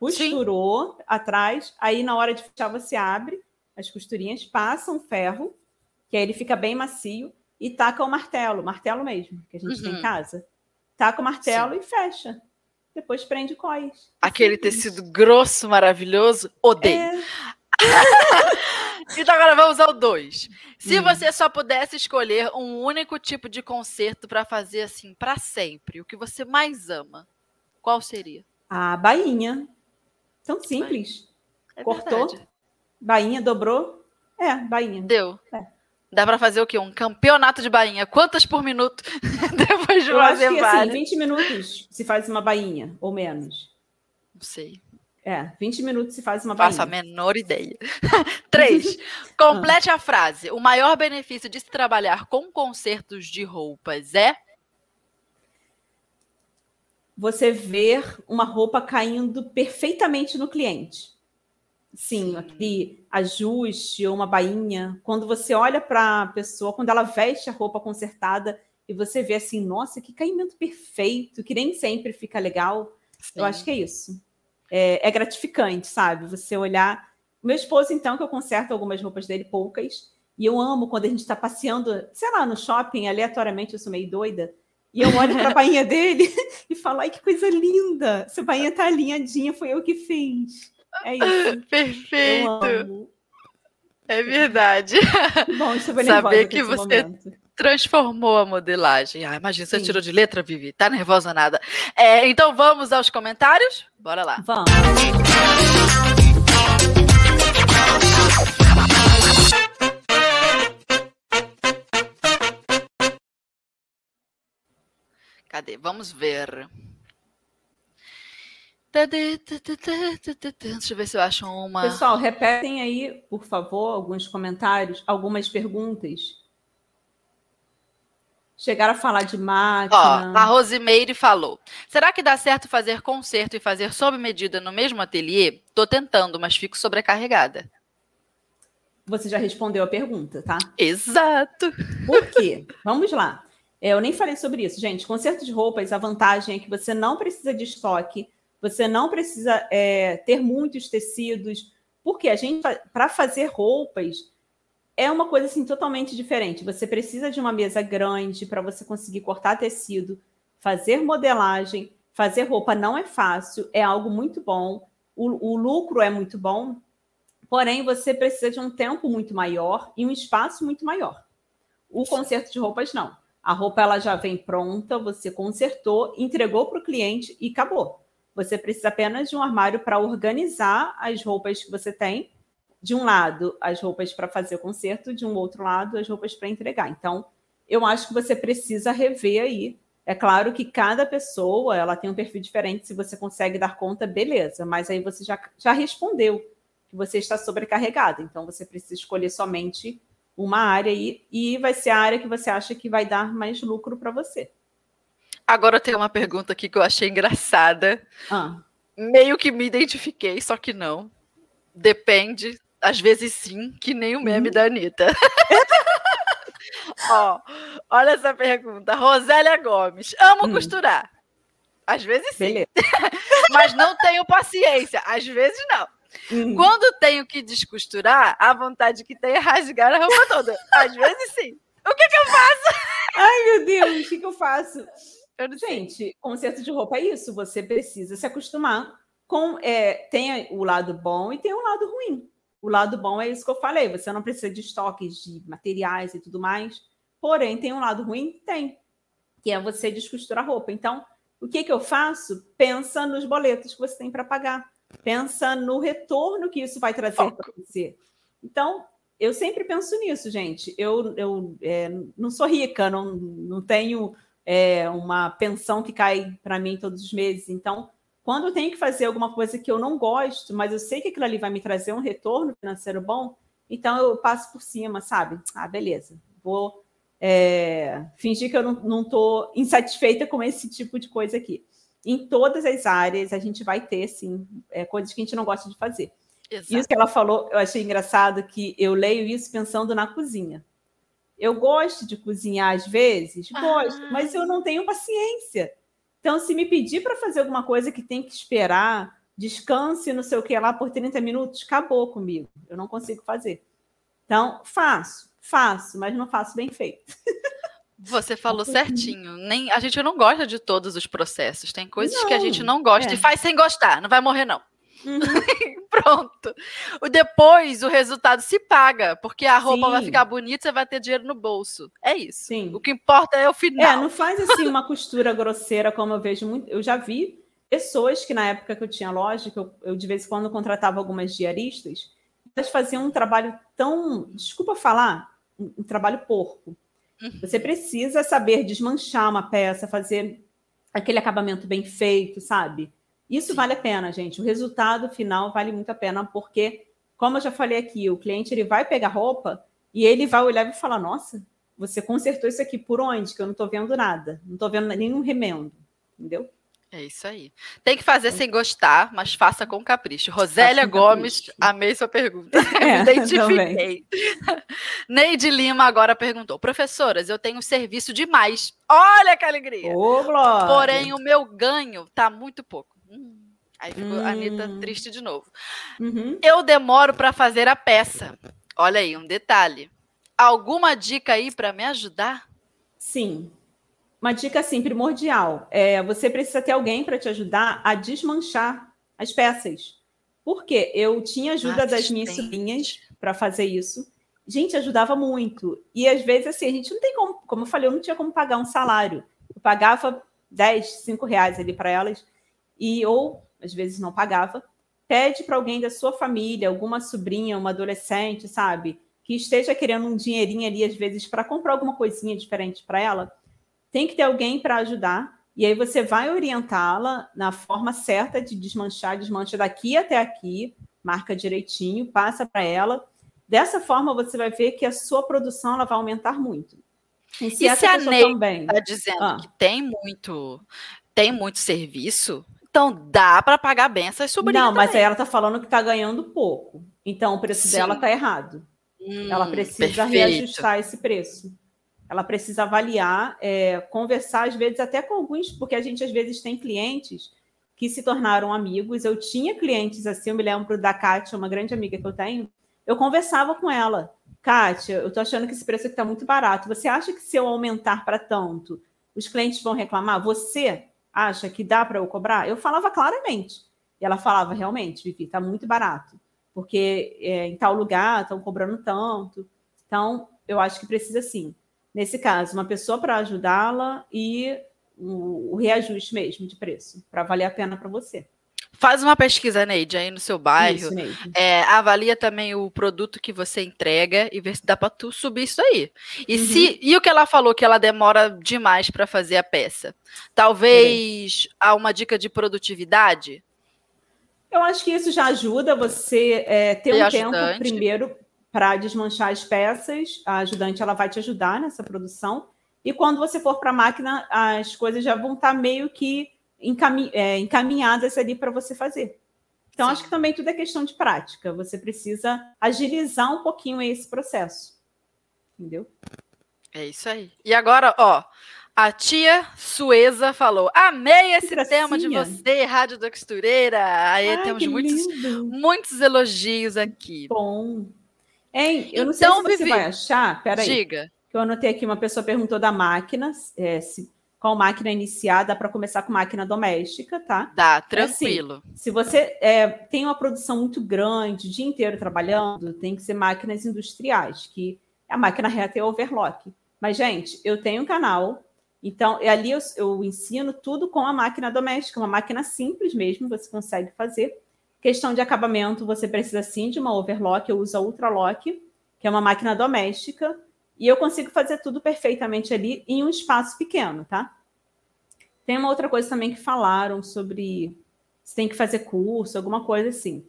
Costurou Sim. atrás, aí na hora de fechar você abre as costurinhas, passa um ferro, que aí ele fica bem macio, e taca o martelo, martelo mesmo, que a gente uhum. tem em uhum. casa. Taca o martelo Sim. e fecha. Depois prende cós. Aquele tecido grosso, maravilhoso, odeio. É... então agora vamos ao 2. Se hum. você só pudesse escolher um único tipo de concerto para fazer assim para sempre, o que você mais ama, qual seria? A bainha. Tão simples. É Cortou, verdade. bainha dobrou. É, bainha. Deu. É. Dá para fazer o quê? Um campeonato de bainha. Quantas por minuto? Depois de Eu fazer acho que, assim, 20 minutos se faz uma bainha, ou menos. Não sei. É, 20 minutos se faz uma bainha. Faço a menor ideia. Três. Complete a frase. O maior benefício de se trabalhar com concertos de roupas é você ver uma roupa caindo perfeitamente no cliente. Sim, aquele ajuste ou uma bainha. Quando você olha para a pessoa, quando ela veste a roupa consertada e você vê assim, nossa, que caimento perfeito, que nem sempre fica legal. Sim. Eu acho que é isso. É, é, gratificante, sabe? Você olhar. Meu esposo, então, que eu conserto algumas roupas dele, poucas, e eu amo quando a gente está passeando, sei lá, no shopping, aleatoriamente, eu sou meio doida. E eu olho para a bainha dele e falo, ai, que coisa linda! Essa bainha tá alinhadinha, foi eu que fiz. É isso. Perfeito. É verdade. Bom, Saber que você momento. transformou a modelagem. Ah, imagina, você Sim. tirou de letra, Vivi. Tá nervosa nada. É, então vamos aos comentários? Bora lá. Vamos. Cadê? Vamos ver. Deixa eu ver se eu acho uma. Pessoal, repetem aí, por favor, alguns comentários, algumas perguntas. Chegaram a falar de máquina. Ó, a Rosimeire falou: será que dá certo fazer conserto e fazer sob medida no mesmo ateliê? Tô tentando, mas fico sobrecarregada. Você já respondeu a pergunta, tá? Exato. Por quê? Vamos lá. É, eu nem falei sobre isso, gente. Conserto de roupas, a vantagem é que você não precisa de estoque você não precisa é, ter muitos tecidos, porque a gente, para fazer roupas, é uma coisa assim totalmente diferente. Você precisa de uma mesa grande para você conseguir cortar tecido, fazer modelagem, fazer roupa não é fácil, é algo muito bom. O, o lucro é muito bom, porém você precisa de um tempo muito maior e um espaço muito maior. O conserto de roupas não. A roupa ela já vem pronta, você consertou, entregou para o cliente e acabou. Você precisa apenas de um armário para organizar as roupas que você tem. De um lado, as roupas para fazer o concerto, de um outro lado, as roupas para entregar. Então, eu acho que você precisa rever aí. É claro que cada pessoa ela tem um perfil diferente. Se você consegue dar conta, beleza. Mas aí você já, já respondeu que você está sobrecarregado. Então, você precisa escolher somente uma área aí e vai ser a área que você acha que vai dar mais lucro para você. Agora tem uma pergunta aqui que eu achei engraçada. Ah. Meio que me identifiquei, só que não. Depende. Às vezes sim, que nem o meme hum. da Anitta. Ó, olha essa pergunta. Rosélia Gomes. Amo hum. costurar. Às vezes sim. Mas não tenho paciência. Às vezes não. Hum. Quando tenho que descosturar, a vontade que tem é rasgar a roupa toda. Às vezes sim. O que, que eu faço? Ai, meu Deus, o que, que eu faço? Gente, conserto de roupa é isso. Você precisa se acostumar com. É, tem o lado bom e tem o lado ruim. O lado bom é isso que eu falei. Você não precisa de estoques de materiais e tudo mais. Porém, tem um lado ruim? Tem. Que é você descosturar a roupa. Então, o que, que eu faço? Pensa nos boletos que você tem para pagar. Pensa no retorno que isso vai trazer para você. Então, eu sempre penso nisso, gente. Eu, eu é, não sou rica, não, não tenho é, uma pensão que cai para mim todos os meses. Então, quando eu tenho que fazer alguma coisa que eu não gosto, mas eu sei que aquilo ali vai me trazer um retorno financeiro bom, então eu passo por cima, sabe? Ah, beleza, vou é, fingir que eu não estou insatisfeita com esse tipo de coisa aqui. Em todas as áreas, a gente vai ter, sim, é, coisas que a gente não gosta de fazer. Exato. Isso que ela falou, eu achei engraçado que eu leio isso pensando na cozinha Eu gosto de cozinhar às vezes, gosto, Ah. mas eu não tenho paciência. Então, se me pedir para fazer alguma coisa que tem que esperar, descanse, não sei o que lá por 30 minutos, acabou comigo. Eu não consigo fazer. Então, faço, faço, mas não faço bem feito. Você falou certinho. Nem, a gente não gosta de todos os processos. Tem coisas que a Não, gente não gosta é. e faz sem gostar. Não vai morrer, não. Uhum. Pronto. O depois, o resultado se paga, porque a roupa vai Sim. ficar bonita, você vai ter dinheiro no bolso. É isso. Sim. O que importa é o É, final. não faz assim uma costura grosseira como eu vejo muito. Eu já vi pessoas que na época que eu tinha loja, que eu, eu de vez em quando contratava algumas diaristas, elas faziam um trabalho tão, desculpa falar, um, um trabalho porco. Uhum. Você precisa saber desmanchar uma peça, fazer aquele acabamento bem feito, sabe? Isso vale a pena, gente. O resultado final vale muito a pena, porque, como eu já falei aqui, o cliente ele vai pegar roupa e ele vai olhar e falar: Nossa, você consertou isso aqui por onde? Que eu não estou vendo nada, não estou vendo nenhum remendo, entendeu? É isso aí. Tem que fazer sem gostar, mas faça com capricho. Rosélia com Gomes, capricho. amei sua pergunta. É, Me identifiquei. Neide Lima agora perguntou: professoras, eu tenho serviço demais. Olha que alegria! Ô! Porém, o meu ganho tá muito pouco. Hum, Aí ficou a Anitta Hum. triste de novo. Uhum. Eu demoro para fazer a peça. Olha aí, um detalhe. Alguma dica aí para me ajudar? Sim. Uma dica assim primordial é você precisa ter alguém para te ajudar a desmanchar as peças. Por quê? Eu tinha ajuda das minhas Assistente. sobrinhas para fazer isso. Gente, ajudava muito. E às vezes assim, a gente não tem como, como eu falei, eu não tinha como pagar um salário. Eu pagava 10, 5 reais ali para elas e ou às vezes não pagava. Pede para alguém da sua família, alguma sobrinha, uma adolescente, sabe, que esteja querendo um dinheirinho ali às vezes para comprar alguma coisinha diferente para ela tem que ter alguém para ajudar. E aí você vai orientá-la na forma certa de desmanchar, desmancha daqui até aqui, marca direitinho, passa para ela. Dessa forma você vai ver que a sua produção ela vai aumentar muito. E se E se a Ney também. Tá dizendo Ah. que tem muito, tem muito serviço. Então dá para pagar bem essas sobrinhas. Não, mas aí também. ela está falando que está ganhando pouco. Então o preço Sim. dela está errado. ela Hum, precisa perfeito. reajustar esse preço. Ela precisa avaliar, é, conversar, às vezes, até com alguns, porque a gente às vezes tem clientes que se tornaram amigos. Eu tinha clientes assim, eu me lembro da Kátia, uma grande amiga que eu tenho. Eu conversava com ela. Kátia, eu tô achando que esse preço aqui está muito barato. Você acha que se eu aumentar para tanto, os clientes vão reclamar? Você acha que dá para eu cobrar? Eu falava claramente. E ela falava, realmente, Vivi, está muito barato. Porque é, em tal lugar estão cobrando tanto. Então, eu acho que precisa sim. Nesse caso, uma pessoa para ajudá-la e o, o reajuste mesmo de preço, para valer a pena para você. Faz uma pesquisa, Neide, aí no seu bairro. Isso. É, avalia também o produto que você entrega e vê se dá para tu subir isso aí. E Uhum. se e o que ela falou que ela demora demais para fazer a peça? Talvez há uma dica de produtividade. Eu acho que isso já ajuda você é, ter E um ajudante. tempo primeiro para desmanchar as peças. A ajudante ela vai te ajudar nessa produção. E quando você for para a máquina, as coisas já vão estar meio que encami- é, encaminhadas ali para você fazer. Então, Sim. acho que também tudo é questão de prática. Você precisa agilizar um pouquinho esse processo. Entendeu? É isso aí. E agora, ó, a tia Sueza falou: amei esse tema de você, Rádio da Costureira. Aí Ai, temos muitos, lindo. muitos elogios aqui. Bom. Hein, eu não Então, sei se você Vivi, vai achar. Peraí. Diga. que eu anotei aqui, uma pessoa perguntou da máquina, é, se, qual máquina iniciar, dá para começar com máquina doméstica, tá? Dá, tranquilo. Se você é, tem uma produção muito grande, o dia inteiro trabalhando, tem que ser máquinas industriais, que a máquina reta é overlock. Mas, gente, eu tenho um canal, então ali eu, eu ensino tudo com a máquina doméstica, uma máquina simples mesmo, você consegue fazer. Questão de acabamento, você precisa sim de uma overlock, eu uso a Ultralock, que é uma máquina doméstica, e eu consigo fazer tudo perfeitamente ali em um espaço pequeno, tá? Tem uma outra coisa também que falaram sobre se tem que fazer curso, alguma coisa assim.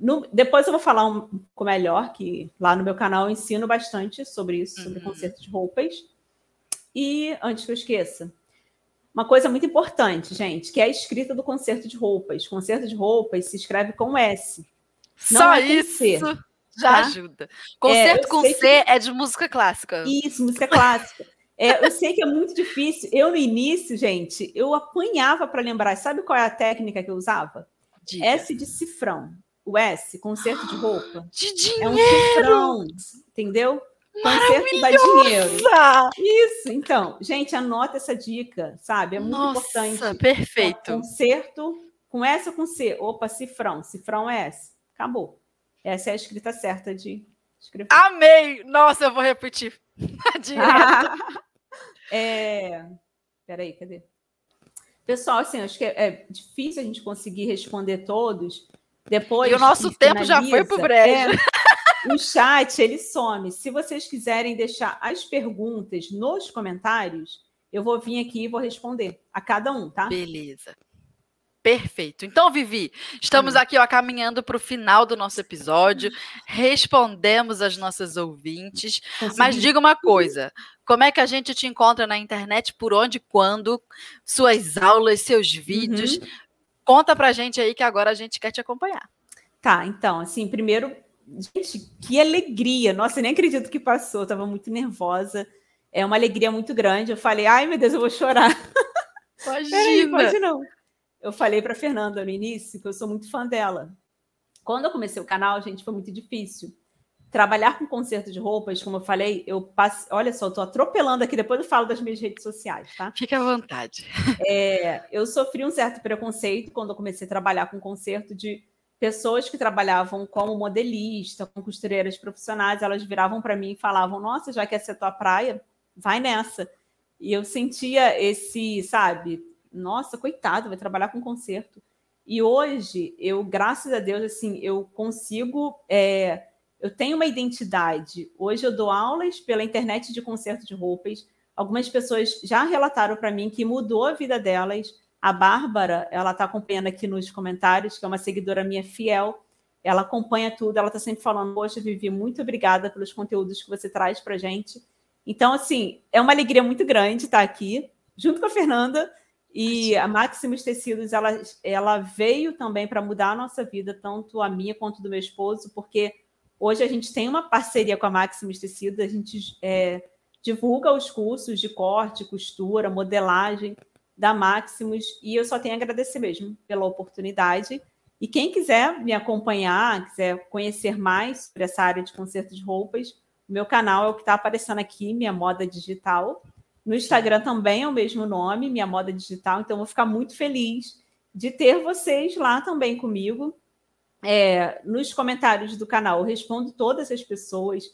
No- depois eu vou falar um pouco melhor, que lá no meu canal eu ensino bastante sobre isso, sobre Uhum. conserto de roupas. E antes que eu esqueça, uma coisa muito importante, gente, que é a escrita do conserto de roupas. Conserto de roupas se escreve com S. Não Só é isso. C. Já tá? ajuda. Concerto eu com C que- é de música clássica. Isso, música clássica. É, eu sei que é muito difícil. Eu, no início, gente, eu apanhava para lembrar. Sabe qual é a técnica que eu usava? Diga. S de cifrão. O S, concerto de roupa. De É dinheiro! um cifrão, entendeu? Concerto dá dinheiro. Isso, então. Gente, anota essa dica, sabe? É muito Nossa, importante. perfeito. Concerto com S ou com C? Opa, cifrão. Cifrão é S. Acabou. Essa é a escrita certa de escrever. Amei! Nossa, eu vou repetir. Direto. é... Peraí, cadê? Pessoal, assim, acho que é, é difícil a gente conseguir responder todos. Depois E o nosso tempo já foi pro finaliza, brejo. é, o chat, ele some. Se vocês quiserem deixar as perguntas nos comentários, eu vou vir aqui e vou responder a cada um, tá? Beleza. Perfeito. Então, Vivi, estamos Hum. aqui ó, caminhando para o final do nosso episódio. Respondemos as nossas ouvintes. Mas diga uma coisa: como é que a gente te encontra na internet? Por onde, quando? Suas aulas, seus vídeos? Uhum. Conta pra gente aí que agora a gente quer te acompanhar. Tá, então, assim, primeiro, gente, que alegria. Nossa, eu nem acredito que passou, eu tava muito nervosa. É uma alegria muito grande. Eu falei, ai meu Deus, eu vou chorar. Peraí, Imagina! pode não. Eu falei para Fernanda no início que eu sou muito fã dela. Quando eu comecei o canal, gente, foi muito difícil. Trabalhar com conserto de roupas, como eu falei, eu passei. Olha só, eu tô atropelando aqui, depois eu falo das minhas redes sociais, tá? Fique à vontade. É, eu sofri um certo preconceito quando eu comecei a trabalhar com conserto de pessoas que trabalhavam como modelista, com costureiras profissionais, elas viravam para mim e falavam: Nossa, já que essa é tua praia, vai nessa. E eu sentia esse, sabe, nossa, coitado, vai trabalhar com conserto. E hoje, eu, graças a Deus, assim, eu consigo. é, eu tenho uma identidade. Hoje eu dou aulas pela internet de conserto de roupas. Algumas pessoas já relataram para mim que mudou a vida delas. A Bárbara, ela está acompanhando aqui nos comentários, que é uma seguidora minha fiel. Ela acompanha tudo, ela está sempre falando: Poxa, Vivi, muito obrigada pelos conteúdos que você traz para gente. Então, assim, é uma alegria muito grande estar aqui, junto com a Fernanda. E a Maximus Tecidos, ela, ela veio também para mudar a nossa vida, tanto a minha quanto do meu esposo, porque hoje a gente tem uma parceria com a Maximus Tecidos, a gente é, divulga os cursos de corte, costura, modelagem da Maximus, e eu só tenho a agradecer mesmo pela oportunidade. E quem quiser me acompanhar, quiser conhecer mais sobre essa área de conserto de roupas, o meu canal é o que está aparecendo aqui, Minha Moda Digital. No Instagram também é o mesmo nome, Minha Moda Digital. Então, eu vou ficar muito feliz de ter vocês lá também comigo. É, nos comentários do canal, eu respondo todas as pessoas,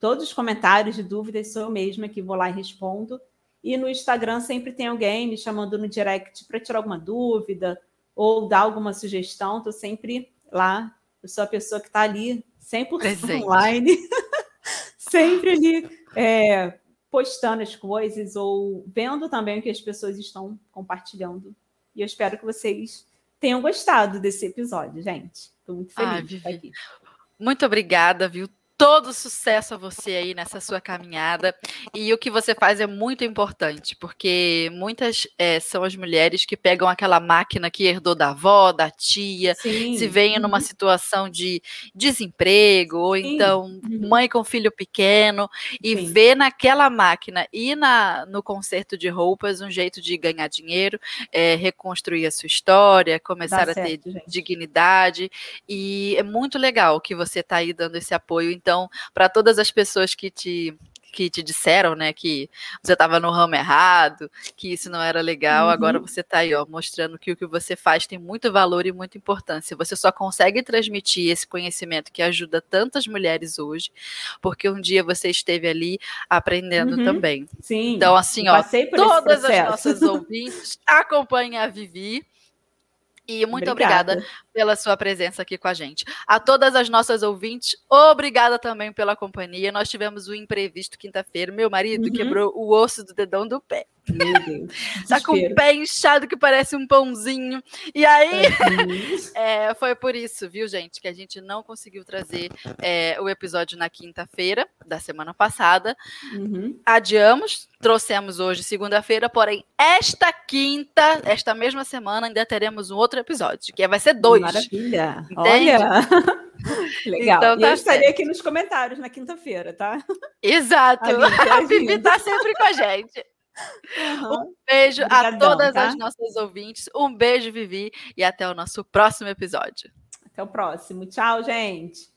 todos os comentários de dúvidas, sou eu mesma que vou lá e respondo. E no Instagram sempre tem alguém me chamando no direct para tirar alguma dúvida ou dar alguma sugestão. Estou sempre lá. Eu sou a pessoa que está ali 100% Presente. online, sempre ali é, postando as coisas ou vendo também o que as pessoas estão compartilhando. E eu espero que vocês tenham gostado desse episódio, gente. Estou muito feliz Ai, de estar aqui. Muito obrigada, viu? Todo sucesso a você aí nessa sua caminhada. E o que você faz é muito importante, porque muitas eh, são as mulheres que pegam aquela máquina que herdou da avó, da tia, Sim. se veem numa Uhum. situação de desemprego, ou Sim. então Uhum. mãe com filho pequeno, e Sim. vê naquela máquina e na, no conserto de roupas um jeito de ganhar dinheiro, eh, reconstruir a sua história, começar Dá a ter gente. dignidade. E é muito legal que você está aí dando esse apoio. Então, para todas as pessoas que te que te disseram, né, que você estava no ramo errado, que isso não era legal, Uhum. agora você está aí, ó, mostrando que o que você faz tem muito valor e muita importância. Você só consegue transmitir esse conhecimento que ajuda tantas mulheres hoje, porque um dia você esteve ali aprendendo Uhum. também. Sim. Então, assim, ó, todas as nossas ouvintes acompanhem a Vivi. E muito obrigada pela sua presença aqui com a gente. A todas as nossas ouvintes, obrigada também pela companhia. Nós tivemos um imprevisto quinta-feira. Meu marido Uhum. quebrou o osso do dedão do pé. Meu Deus. Tá com o pé inchado que parece um pãozinho. E aí, Uhum. é, foi por isso, viu, gente, que a gente não conseguiu trazer é, o episódio na quinta-feira da semana passada. Uhum. Adiamos, trouxemos hoje, segunda-feira, porém, esta quinta, esta mesma semana, ainda teremos um outro episódio, que vai ser dois. Maravilha. Entende? Olha. Legal. Então, tá eu estarei aqui nos comentários na quinta-feira, tá? Exato. A Vivi está sempre com a gente. Uhum. Um beijo Obrigadão, a todas tá? as nossas ouvintes. Um beijo, Vivi, e até o nosso próximo episódio. Até o próximo. Tchau, gente.